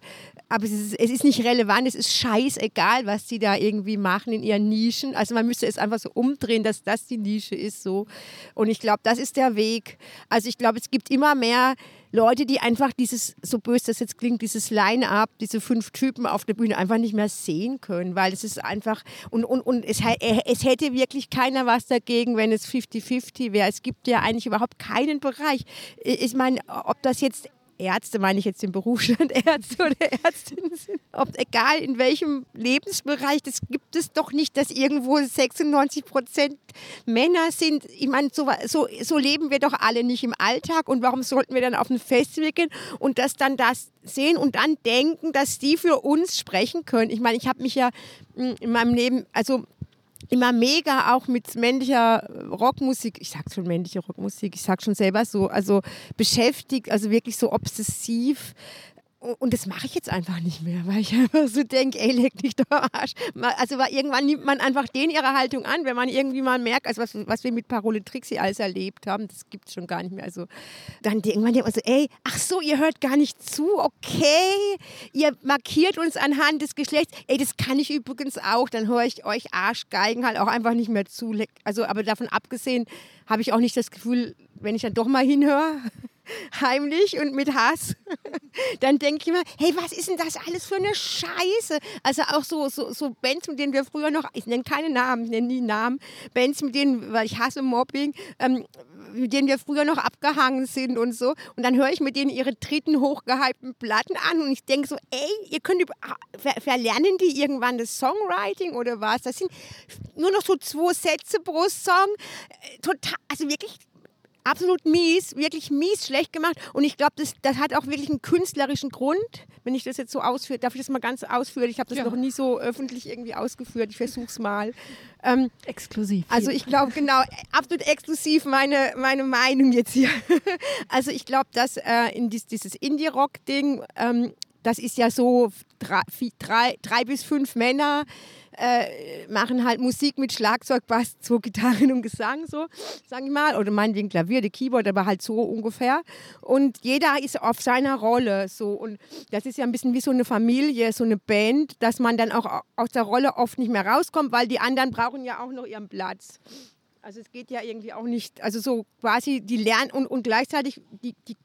Aber es ist, es ist nicht relevant, es ist scheißegal, was die da irgendwie machen in ihren Nischen. Also man müsste es einfach so umdrehen, dass das die Nische ist so. Und ich glaube, das ist der Weg. Also ich glaube, es gibt immer mehr Leute, die einfach dieses, so böse das jetzt klingt, dieses Line-up, diese fünf Typen auf der Bühne einfach nicht mehr sehen können, weil es ist einfach, und, und, und es, es hätte wirklich keiner was dagegen, wenn es 50-50 wäre. Es gibt ja eigentlich überhaupt keinen Bereich. Ich meine, ob das jetzt Ärzte, meine ich jetzt den Berufsstand, Ärzte <laughs> oder Ärztinnen sind, ob egal in welchem Lebensbereich, das gibt es doch nicht, dass irgendwo 96 Prozent Männer sind. Ich meine, so, so, so leben wir doch alle nicht im Alltag und warum sollten wir dann auf ein Festival gehen und das dann das sehen und dann denken, dass die für uns sprechen können. Ich meine, ich habe mich ja hm, in meinem Leben, also immer mega auch mit männlicher Rockmusik, ich sag schon männliche Rockmusik, ich sag schon selber so, also beschäftigt, also wirklich so obsessiv und das mache ich jetzt einfach nicht mehr, weil ich <laughs> einfach so denke, ey, leg dich doch Arsch. Also weil irgendwann nimmt man einfach den ihre Haltung an, wenn man irgendwie mal merkt, also was, was wir mit Parole Trixie alles erlebt haben, das gibt es schon gar nicht mehr. Also dann irgendwann denkt man so, ey, ach so, ihr hört gar nicht zu, okay, ihr markiert uns anhand des Geschlechts, ey, das kann ich übrigens auch, dann höre ich euch Arschgeigen halt auch einfach nicht mehr zu. Also aber davon abgesehen habe ich auch nicht das Gefühl, wenn ich dann doch mal hinhöre, <laughs> heimlich und mit Hass, <laughs> dann denke ich immer, hey, was ist denn das alles für eine Scheiße? Also auch so, so, so Bands, mit denen wir früher noch, ich nenne keine Namen, ich nenne nie Namen, Bands, mit denen, weil ich hasse Mobbing, ähm, mit denen wir früher noch abgehangen sind und so. Und dann höre ich mit denen ihre dritten hochgehypten Platten an und ich denke so, ey, ihr könnt über, ver verlernen die irgendwann das Songwriting oder was? Das sind nur noch so zwei Sätze pro Song. Äh, total, also wirklich absolut mies, wirklich mies schlecht gemacht. Und ich glaube, das, das hat auch wirklich einen künstlerischen Grund, wenn ich das jetzt so ausführe. Darf ich das mal ganz ausführen? Ich habe das ja. noch nie so öffentlich irgendwie ausgeführt. Ich versuche es mal. Ähm, exklusiv. Also ich glaube, genau, absolut exklusiv meine, meine Meinung jetzt hier. <laughs> also ich glaube, dass äh, in dies, dieses Indie-Rock-Ding, ähm, das ist ja so drei, drei, drei bis fünf Männer, äh, machen halt Musik mit Schlagzeug, Bass, so Gitarren und Gesang, so, sag ich mal. Oder meinetwegen Klavier, die Keyboard, aber halt so ungefähr. Und jeder ist auf seiner Rolle so. Und das ist ja ein bisschen wie so eine Familie, so eine Band, dass man dann auch aus der Rolle oft nicht mehr rauskommt, weil die anderen brauchen ja auch noch ihren Platz. Also es geht ja irgendwie auch nicht, also so quasi die lernen und, und gleichzeitig die, die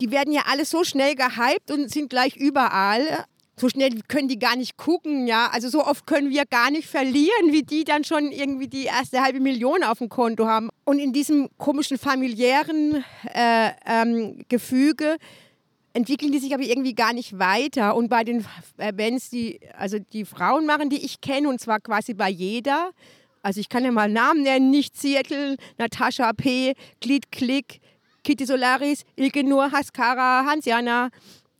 die werden ja alle so schnell gehypt und sind gleich überall so schnell können die gar nicht gucken, ja. Also so oft können wir gar nicht verlieren, wie die dann schon irgendwie die erste halbe Million auf dem Konto haben. Und in diesem komischen familiären äh, ähm, Gefüge entwickeln die sich aber irgendwie gar nicht weiter. Und bei den äh, Bands, die also die Frauen machen, die ich kenne, und zwar quasi bei jeder, also ich kann ja mal Namen nennen, nicht Seattle, Natascha P., Glied Klick, Kitty Solaris, Ilke Nur, Haskara, Hansjana,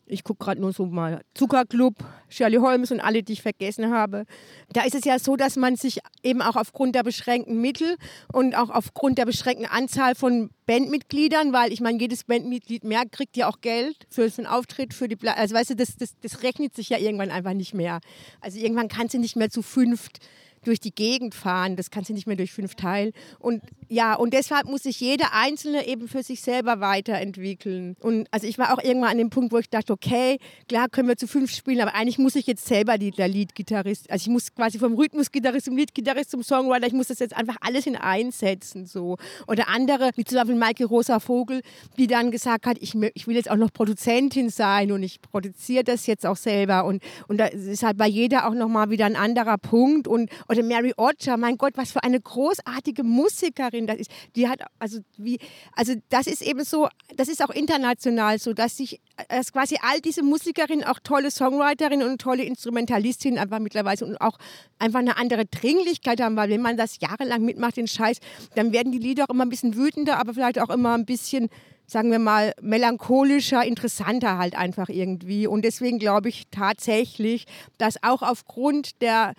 Ich gucke gerade nur so mal Zuckerclub, Shirley Holmes und alle, die ich vergessen habe. Da ist es ja so, dass man sich eben auch aufgrund der beschränkten Mittel und auch aufgrund der beschränkten Anzahl von Bandmitgliedern, weil ich meine, jedes Bandmitglied mehr kriegt ja auch Geld für so Auftritt, für die, Pla also weißt du, das, das, das rechnet sich ja irgendwann einfach nicht mehr. Also irgendwann kannst du nicht mehr zu fünft durch die Gegend fahren. Das kannst du nicht mehr durch fünf teilen. Und ja, und deshalb muss sich jeder Einzelne eben für sich selber weiterentwickeln. Und also ich war auch irgendwann an dem Punkt, wo ich dachte, okay, klar können wir zu fünf spielen, aber eigentlich muss ich jetzt selber die, der Leadgitarrist, also ich muss quasi vom Rhythmusgitarrist zum Leadgitarrist zum Songwriter, ich muss das jetzt einfach alles in einsetzen so. Oder andere, wie zum Beispiel Maike Rosa Vogel, die dann gesagt hat, ich, ich will jetzt auch noch Produzentin sein und ich produziere das jetzt auch selber. Und, und da ist halt bei jeder auch nochmal wieder ein anderer Punkt. Und, oder Mary Orcher, mein Gott, was für eine großartige Musikerin das ist. Die hat, also wie, also das ist eben so, das ist auch international so, dass sich, dass quasi all diese Musikerinnen auch tolle Songwriterinnen und tolle Instrumentalistinnen einfach mittlerweile und auch einfach eine andere Dringlichkeit haben, weil wenn man das jahrelang mitmacht, den Scheiß, dann werden die Lieder auch immer ein bisschen wütender, aber vielleicht auch immer ein bisschen sagen wir mal, melancholischer, interessanter halt einfach irgendwie. Und deswegen glaube ich tatsächlich, dass auch aufgrund der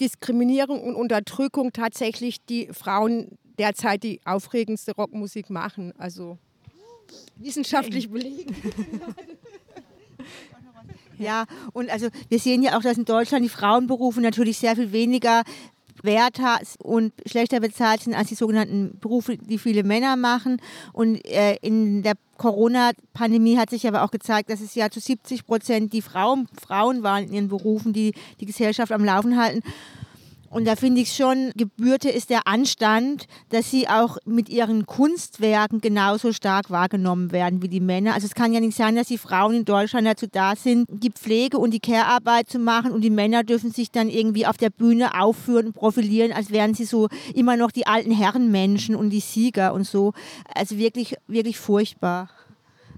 Diskriminierung und Unterdrückung tatsächlich die Frauen derzeit die aufregendste Rockmusik machen. Also wissenschaftlich belegen. <laughs> Ja, und also wir sehen ja auch, dass in Deutschland die Frauenberufe natürlich sehr viel weniger Wert und schlechter bezahlt sind als die sogenannten Berufe, die viele Männer machen. Und äh, in der Corona-Pandemie hat sich aber auch gezeigt, dass es ja zu 70 Prozent die Frauen, Frauen waren in ihren Berufen, die die Gesellschaft am Laufen halten. Und da finde ich schon, gebührte ist der Anstand, dass sie auch mit ihren Kunstwerken genauso stark wahrgenommen werden wie die Männer. Also es kann ja nicht sein, dass die Frauen in Deutschland dazu da sind, die Pflege und die Care-Arbeit zu machen und die Männer dürfen sich dann irgendwie auf der Bühne aufführen und profilieren, als wären sie so immer noch die alten Herrenmenschen und die Sieger und so. Also wirklich, wirklich furchtbar.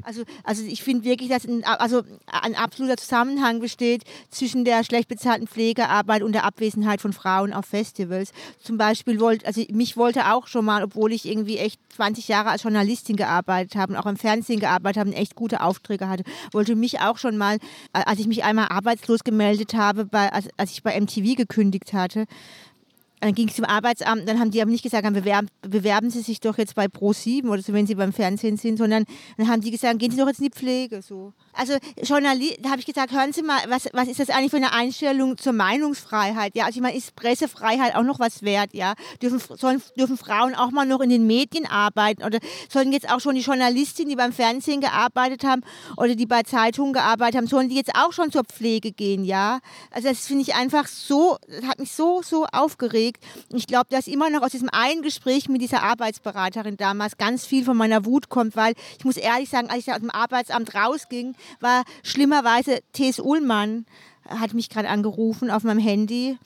Also, also ich finde wirklich, dass ein, also ein absoluter Zusammenhang besteht zwischen der schlecht bezahlten Pflegearbeit und der Abwesenheit von Frauen auf Festivals. Zum Beispiel wollte, also mich wollte auch schon mal, obwohl ich irgendwie echt 20 Jahre als Journalistin gearbeitet habe und auch im Fernsehen gearbeitet habe und echt gute Aufträge hatte, wollte mich auch schon mal, als ich mich einmal arbeitslos gemeldet habe, bei, als, als ich bei MTV gekündigt hatte, dann ging es zum Arbeitsamt, dann haben die aber nicht gesagt, bewerben, bewerben Sie sich doch jetzt bei Pro7 oder so, wenn Sie beim Fernsehen sind, sondern dann haben die gesagt, gehen Sie doch jetzt in die Pflege. So. Also Journalist, da habe ich gesagt, hören Sie mal, was, was ist das eigentlich für eine Einstellung zur Meinungsfreiheit? Ja, also ich meine, ist Pressefreiheit auch noch was wert? Ja, dürfen, sollen, dürfen Frauen auch mal noch in den Medien arbeiten oder sollen jetzt auch schon die Journalistinnen, die beim Fernsehen gearbeitet haben oder die bei Zeitungen gearbeitet haben, sollen die jetzt auch schon zur Pflege gehen? Ja, also das finde ich einfach so, hat mich so, so aufgeregt. Ich glaube, dass immer noch aus diesem einen Gespräch mit dieser Arbeitsberaterin damals ganz viel von meiner Wut kommt, weil ich muss ehrlich sagen, als ich da aus dem Arbeitsamt rausging, war schlimmerweise T.S. Ullmann, hat mich gerade angerufen auf meinem Handy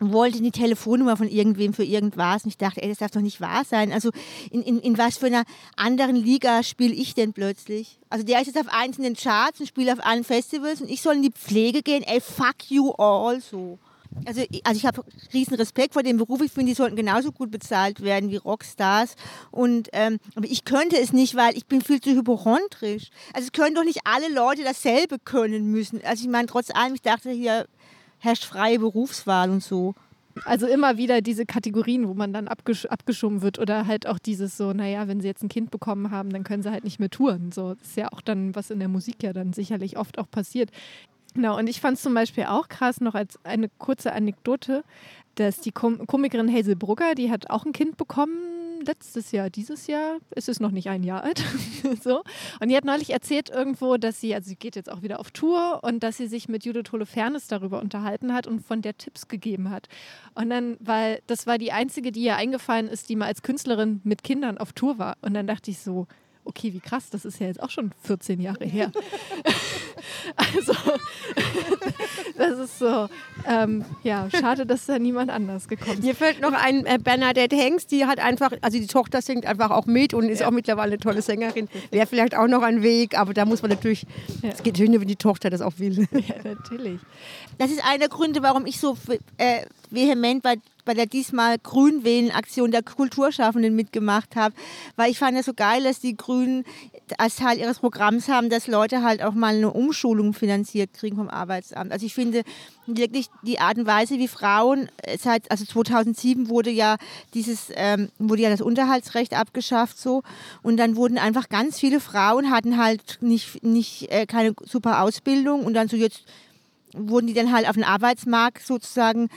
wollte die Telefonnummer von irgendwem für irgendwas. Und ich dachte, ey, das darf doch nicht wahr sein. Also in, in, in was für einer anderen Liga spiele ich denn plötzlich? Also der ist jetzt auf einzelnen Charts und spielt auf allen Festivals und ich soll in die Pflege gehen. Ey, fuck you all so. Also, also ich habe riesen Respekt vor dem Beruf. Ich finde, die sollten genauso gut bezahlt werden wie Rockstars. Und ähm, aber ich könnte es nicht, weil ich bin viel zu hypochondrisch. Also es können doch nicht alle Leute dasselbe können müssen. Also ich meine, trotz allem, ich dachte, hier herrscht freie Berufswahl und so. Also immer wieder diese Kategorien, wo man dann abgesch abgeschoben wird oder halt auch dieses so, naja, wenn sie jetzt ein Kind bekommen haben, dann können sie halt nicht mehr touren. So, das ist ja auch dann, was in der Musik ja dann sicherlich oft auch passiert. Genau, und ich fand es zum Beispiel auch krass, noch als eine kurze Anekdote, dass die Kom Komikerin Hazel Brugger, die hat auch ein Kind bekommen letztes Jahr, dieses Jahr ist es noch nicht ein Jahr alt. <laughs> so. Und die hat neulich erzählt irgendwo, dass sie, also sie geht jetzt auch wieder auf Tour und dass sie sich mit Judith Holofernes darüber unterhalten hat und von der Tipps gegeben hat. Und dann, weil das war die einzige, die ihr eingefallen ist, die mal als Künstlerin mit Kindern auf Tour war. Und dann dachte ich so, okay, wie krass, das ist ja jetzt auch schon 14 Jahre her. <laughs> also, <laughs> das ist so, ähm, ja, schade, dass da niemand anders gekommen ist. Mir fällt noch ein, äh, Bernadette Hengst, die hat einfach, also die Tochter singt einfach auch mit und ist ja. auch mittlerweile eine tolle Sängerin. Wäre vielleicht auch noch ein Weg, aber da muss man natürlich, es ja. geht schön, wenn die Tochter das auch will. <laughs> Ja, natürlich. Das ist einer der Gründe, warum ich so äh, vehement bei bei der diesmal Grünwählen-Aktion der Kulturschaffenden mitgemacht habe, weil ich fand ja so geil, dass die Grünen als Teil ihres Programms haben, dass Leute halt auch mal eine Umschulung finanziert kriegen vom Arbeitsamt. Also ich finde wirklich die Art und Weise, wie Frauen äh, seit also 2007 wurde ja dieses ähm, wurde ja das Unterhaltsrecht abgeschafft so und dann wurden einfach ganz viele Frauen hatten halt nicht nicht äh, keine super Ausbildung und dann so jetzt wurden die dann halt auf den Arbeitsmarkt sozusagen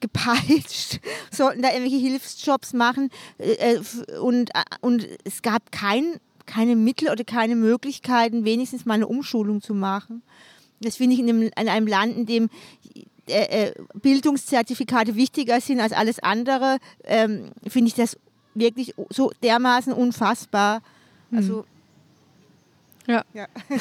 gepeitscht, <laughs> sollten da irgendwelche Hilfsjobs machen äh, äh und, äh, und es gab kein, keine Mittel oder keine Möglichkeiten, wenigstens mal eine Umschulung zu machen. Das finde ich in einem, in einem Land, in dem äh, äh, Bildungszertifikate wichtiger sind als alles andere, ähm, finde ich das wirklich so dermaßen unfassbar. Also ja. ja. <laughs>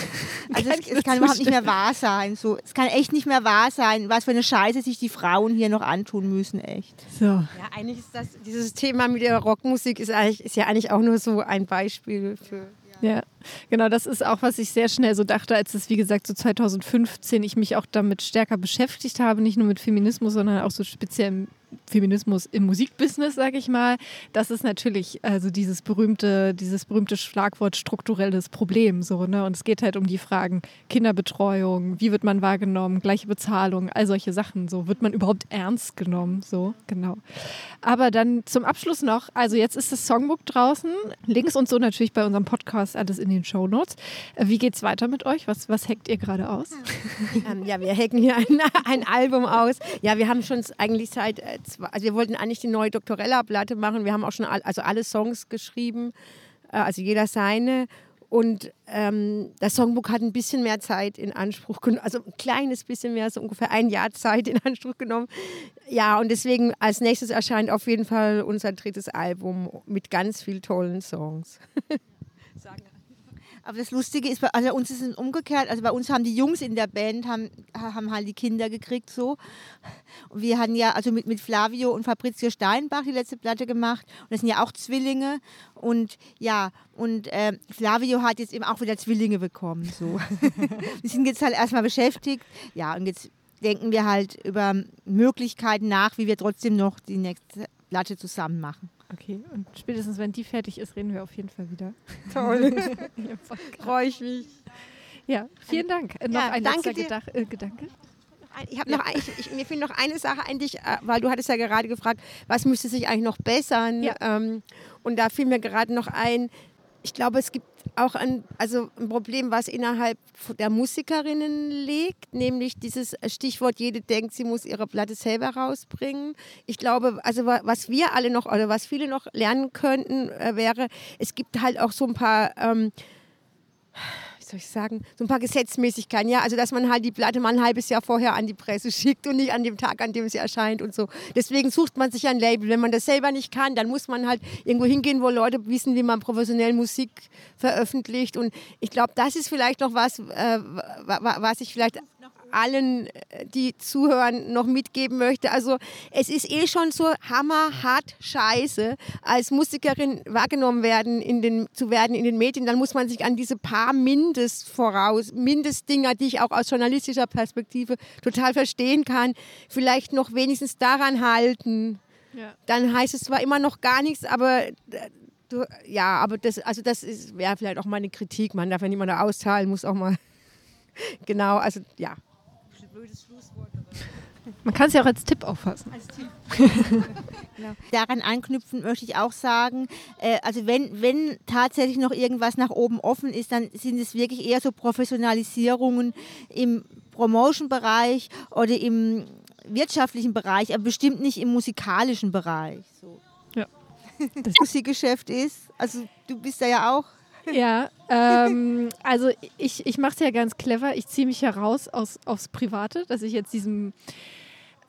Also es, es, kann überhaupt nicht mehr wahr sein. So, es kann echt nicht mehr wahr sein, was für eine Scheiße sich die Frauen hier noch antun müssen, echt. So. Ja, eigentlich ist das, dieses Thema mit der Rockmusik ist, eigentlich, ist ja eigentlich auch nur so ein Beispiel für. Ja, genau, das ist auch, was ich sehr schnell so dachte, als es, wie gesagt, so 2015 ich mich auch damit stärker beschäftigt habe, nicht nur mit Feminismus, sondern auch so speziell Feminismus im Musikbusiness, sage ich mal, das ist natürlich also dieses berühmte, dieses berühmte Schlagwort strukturelles Problem so, ne? Und es geht halt um die Fragen Kinderbetreuung, wie wird man wahrgenommen, gleiche Bezahlung, all solche Sachen. So wird man überhaupt ernst genommen, so genau. Aber dann zum Abschluss noch, also jetzt ist das Songbook draußen, Links und so natürlich bei unserem Podcast alles in den Show Notes. Wie geht's weiter mit euch? Was was hackt ihr gerade aus? Ähm, ja, wir hacken hier ein, ein Album aus. Ja, wir haben schon eigentlich seit äh, also wir wollten eigentlich die neue Doktorella-Platte machen. Wir haben auch schon all, also alle Songs geschrieben, äh, also jeder seine. Und ähm, das Songbook hat ein bisschen mehr Zeit in Anspruch genommen, also ein kleines bisschen mehr, so ungefähr ein Jahr Zeit in Anspruch genommen. Ja, und deswegen als nächstes erscheint auf jeden Fall unser drittes Album mit ganz vielen tollen Songs. <laughs> Aber das Lustige ist, also uns ist es umgekehrt. Also bei uns haben die Jungs in der Band haben, haben halt die Kinder gekriegt so. Und wir hatten ja also mit, mit Flavio und Fabrizio Steinbach die letzte Platte gemacht. Und das sind ja auch Zwillinge. Und ja, und äh, Flavio hat jetzt eben auch wieder Zwillinge bekommen. So. <laughs> die sind jetzt halt erstmal beschäftigt. Ja, und jetzt denken wir halt über Möglichkeiten nach, wie wir trotzdem noch die nächste Platte zusammen machen. Okay, und spätestens wenn die fertig ist, reden wir auf jeden Fall wieder. Toll. <laughs> Freue ich mich. Ja, vielen Dank. Äh, noch ja, ein letzter Gedach äh, Gedanke. Ich habe noch, ich, ich, mir fehlt noch eine Sache eigentlich, äh, weil du hattest ja gerade gefragt, was müsste sich eigentlich noch bessern? Ja. Ähm, und da fiel mir gerade noch ein, ich glaube, es gibt auch ein, also ein Problem, was innerhalb der Musikerinnen liegt, nämlich dieses Stichwort, jede denkt, sie muss ihre Platte selber rausbringen. Ich glaube, also was wir alle noch oder was viele noch lernen könnten, äh, wäre, es gibt halt auch so ein paar ähm, soll ich sagen, so ein paar Gesetzmäßigkeiten. Ja, also dass man halt die Platte mal ein halbes Jahr vorher an die Presse schickt und nicht an dem Tag, an dem sie erscheint und so. Deswegen sucht man sich ein Label. Wenn man das selber nicht kann, dann muss man halt irgendwo hingehen, wo Leute wissen, wie man professionell Musik veröffentlicht. Und ich glaube, das ist vielleicht noch was, äh, was ich vielleicht allen, äh, die zuhören, noch mitgeben möchte. Also es ist eh schon so hammerhart scheiße, als Musikerin wahrgenommen werden in den, zu werden in den Medien. Dann muss man sich an diese paar Mindest voraus, Mindestdinger, die ich auch aus journalistischer Perspektive total verstehen kann, vielleicht noch wenigstens daran halten. Ja. Dann heißt es zwar immer noch gar nichts, aber äh, du, ja, aber das, also das wäre vielleicht auch mal eine Kritik. Man darf ja niemand auszahlen, muss auch mal <laughs> genau, also ja blödes Schlusswort. Man kann es ja auch als Tipp auffassen. Als Tipp. <laughs> genau. Daran anknüpfen möchte ich auch sagen, äh, also wenn, wenn tatsächlich noch irgendwas nach oben offen ist, dann sind es wirklich eher so Professionalisierungen im Promotion-Bereich oder im wirtschaftlichen Bereich, aber bestimmt nicht im musikalischen Bereich. So. Ja. <laughs> Das Musikgeschäft ist, also du bist da ja auch ja, ähm, also ich, ich mache es ja ganz clever. Ich ziehe mich heraus aus, aufs Private, dass ich jetzt diesem,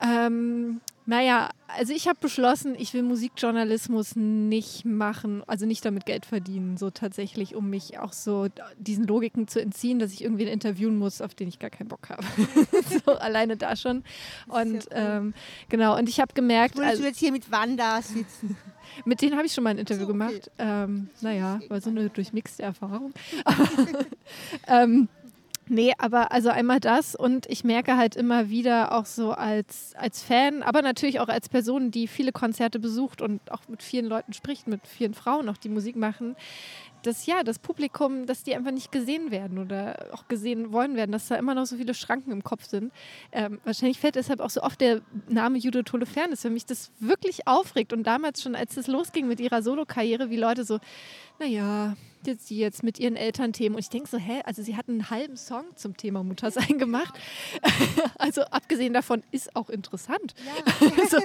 ähm, naja, also ich habe beschlossen, ich will Musikjournalismus nicht machen, also nicht damit Geld verdienen, so tatsächlich, um mich auch so diesen Logiken zu entziehen, dass ich irgendwen interviewen muss, auf den ich gar keinen Bock habe. <laughs> so alleine da schon. Und ähm, genau, und ich habe gemerkt. Würdest also, du jetzt hier mit Wanda sitzen? Mit denen habe ich schon mal ein Interview so, okay. gemacht. Ähm, naja, war so eine durchmixte Erfahrung. <laughs> ähm, Nee, aber also einmal das und ich merke halt immer wieder auch so als, als Fan, aber natürlich auch als Person, die viele Konzerte besucht und auch mit vielen Leuten spricht, mit vielen Frauen auch, die Musik machen, dass ja, das Publikum, dass die einfach nicht gesehen werden oder auch gesehen wollen werden, dass da immer noch so viele Schranken im Kopf sind. Ähm, wahrscheinlich fällt deshalb auch so oft der Name Judith Holofernes, weil mich das wirklich aufregt. Und damals schon, als es losging mit ihrer Solokarriere, wie Leute so, naja, jetzt sie jetzt mit ihren Elternthemen. Und ich denke so, hä, also sie hat einen halben Song zum Thema Muttersein gemacht. <laughs> also abgesehen davon ist auch interessant. Ja. <laughs> so,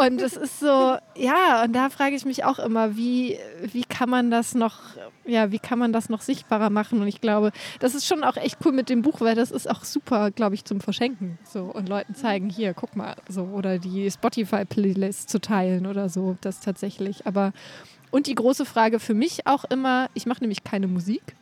und es ist so, ja, und da frage ich mich auch immer, wie, wie kann man das noch, ja, wie kann man das noch sichtbarer machen? Und ich glaube, das ist schon auch echt cool mit dem Buch, weil das ist auch super, glaube ich, zum Verschenken. So und Leuten zeigen, hier, guck mal, so oder die Spotify-Playlist zu teilen oder so, das tatsächlich. Aber und die große Frage für mich auch immer, ich mache nämlich keine Musik.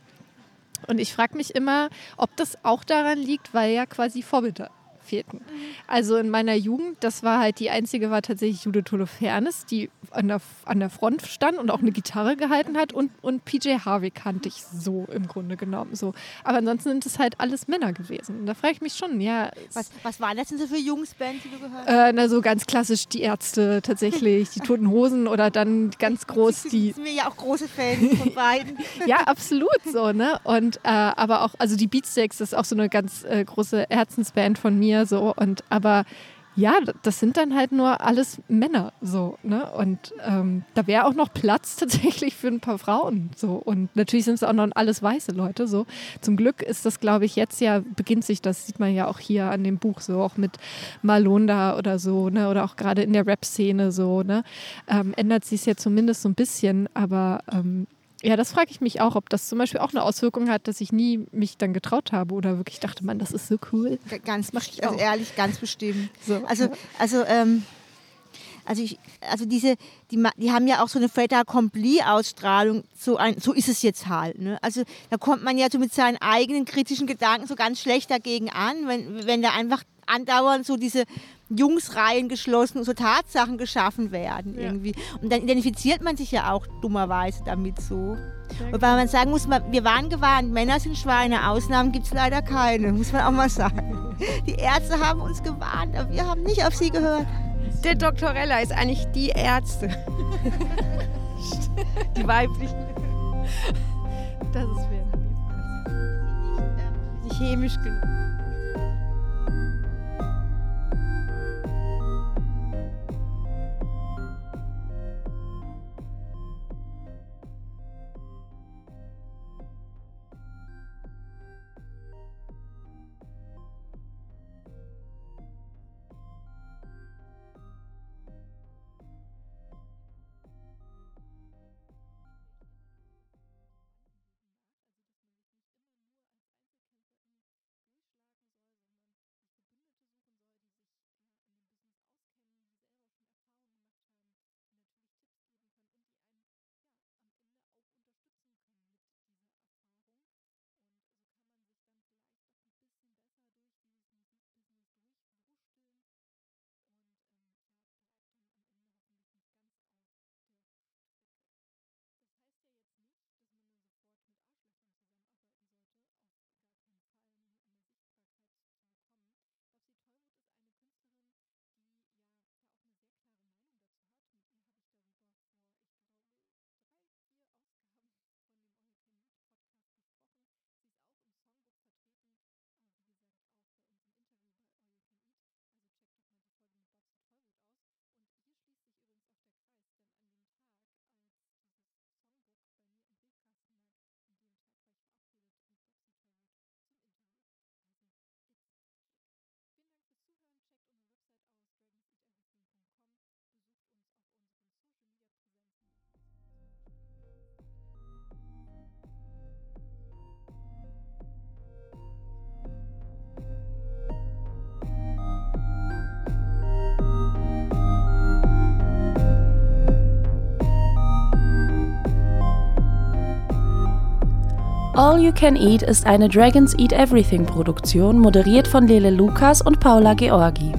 Und ich frage mich immer, ob das auch daran liegt, weil ja quasi Vorbilder fehlten. Also in meiner Jugend, das war halt die einzige, war tatsächlich Judith Holofernes, die an der, an der Front stand und auch eine Gitarre gehalten hat und, und PJ Harvey kannte ich so im Grunde genommen. So. Aber ansonsten sind es halt alles Männer gewesen. Und da frage ich mich schon, ja. Was, was waren das denn so für Jungsbands, die du gehört hast? Äh, na, so ganz klassisch die Ärzte tatsächlich, die Toten Hosen oder dann ganz <laughs> groß die. sind wir ja auch große Fans von beiden. <laughs> ja, absolut so, ne? Und äh, aber auch, also die Beatsteaks, das ist auch so eine ganz äh, große Herzensband von mir mir so. Und aber ja, das sind dann halt nur alles Männer so, ne? Und ähm, da wäre auch noch Platz <laughs> tatsächlich für ein paar Frauen so. Und natürlich sind es auch noch alles weiße Leute so. Zum Glück ist das, glaube ich, jetzt ja, beginnt sich, das sieht man ja auch hier an dem Buch so, auch mit Malonda oder so, ne? Oder auch gerade in der Rap-Szene so, ne? Ähm, ändert sich es ja zumindest so ein bisschen, aber ähm, ja, das frage ich mich auch, ob das zum Beispiel auch eine Auswirkung hat, dass ich nie mich dann getraut habe oder wirklich dachte, man, das ist so cool. Ganz, das ich also auch. ehrlich, ganz bestimmt. So. Also, also, ähm, also, ich, also diese, die, die haben ja auch so eine Fait accompli-Ausstrahlung, so, so ist es jetzt halt. Ne? Also da kommt man ja so mit seinen eigenen kritischen Gedanken so ganz schlecht dagegen an, wenn, wenn da einfach andauernd so diese Jungsreihen geschlossen und so Tatsachen geschaffen werden ja. irgendwie. Und dann identifiziert man sich ja auch dummerweise damit so. Wobei man sagen muss, wir waren gewarnt, Männer sind Schweine, Ausnahmen gibt es leider keine, muss man auch mal sagen. Die Ärzte haben uns gewarnt, aber wir haben nicht auf sie gehört. Der Doktorella ist eigentlich die Ärzte. <laughs> die weiblichen. Das ist fair. Nicht chemisch genug. All You Can Eat ist eine Dragons Eat Everything Produktion, moderiert von Lele Lukas und Paula Georgi.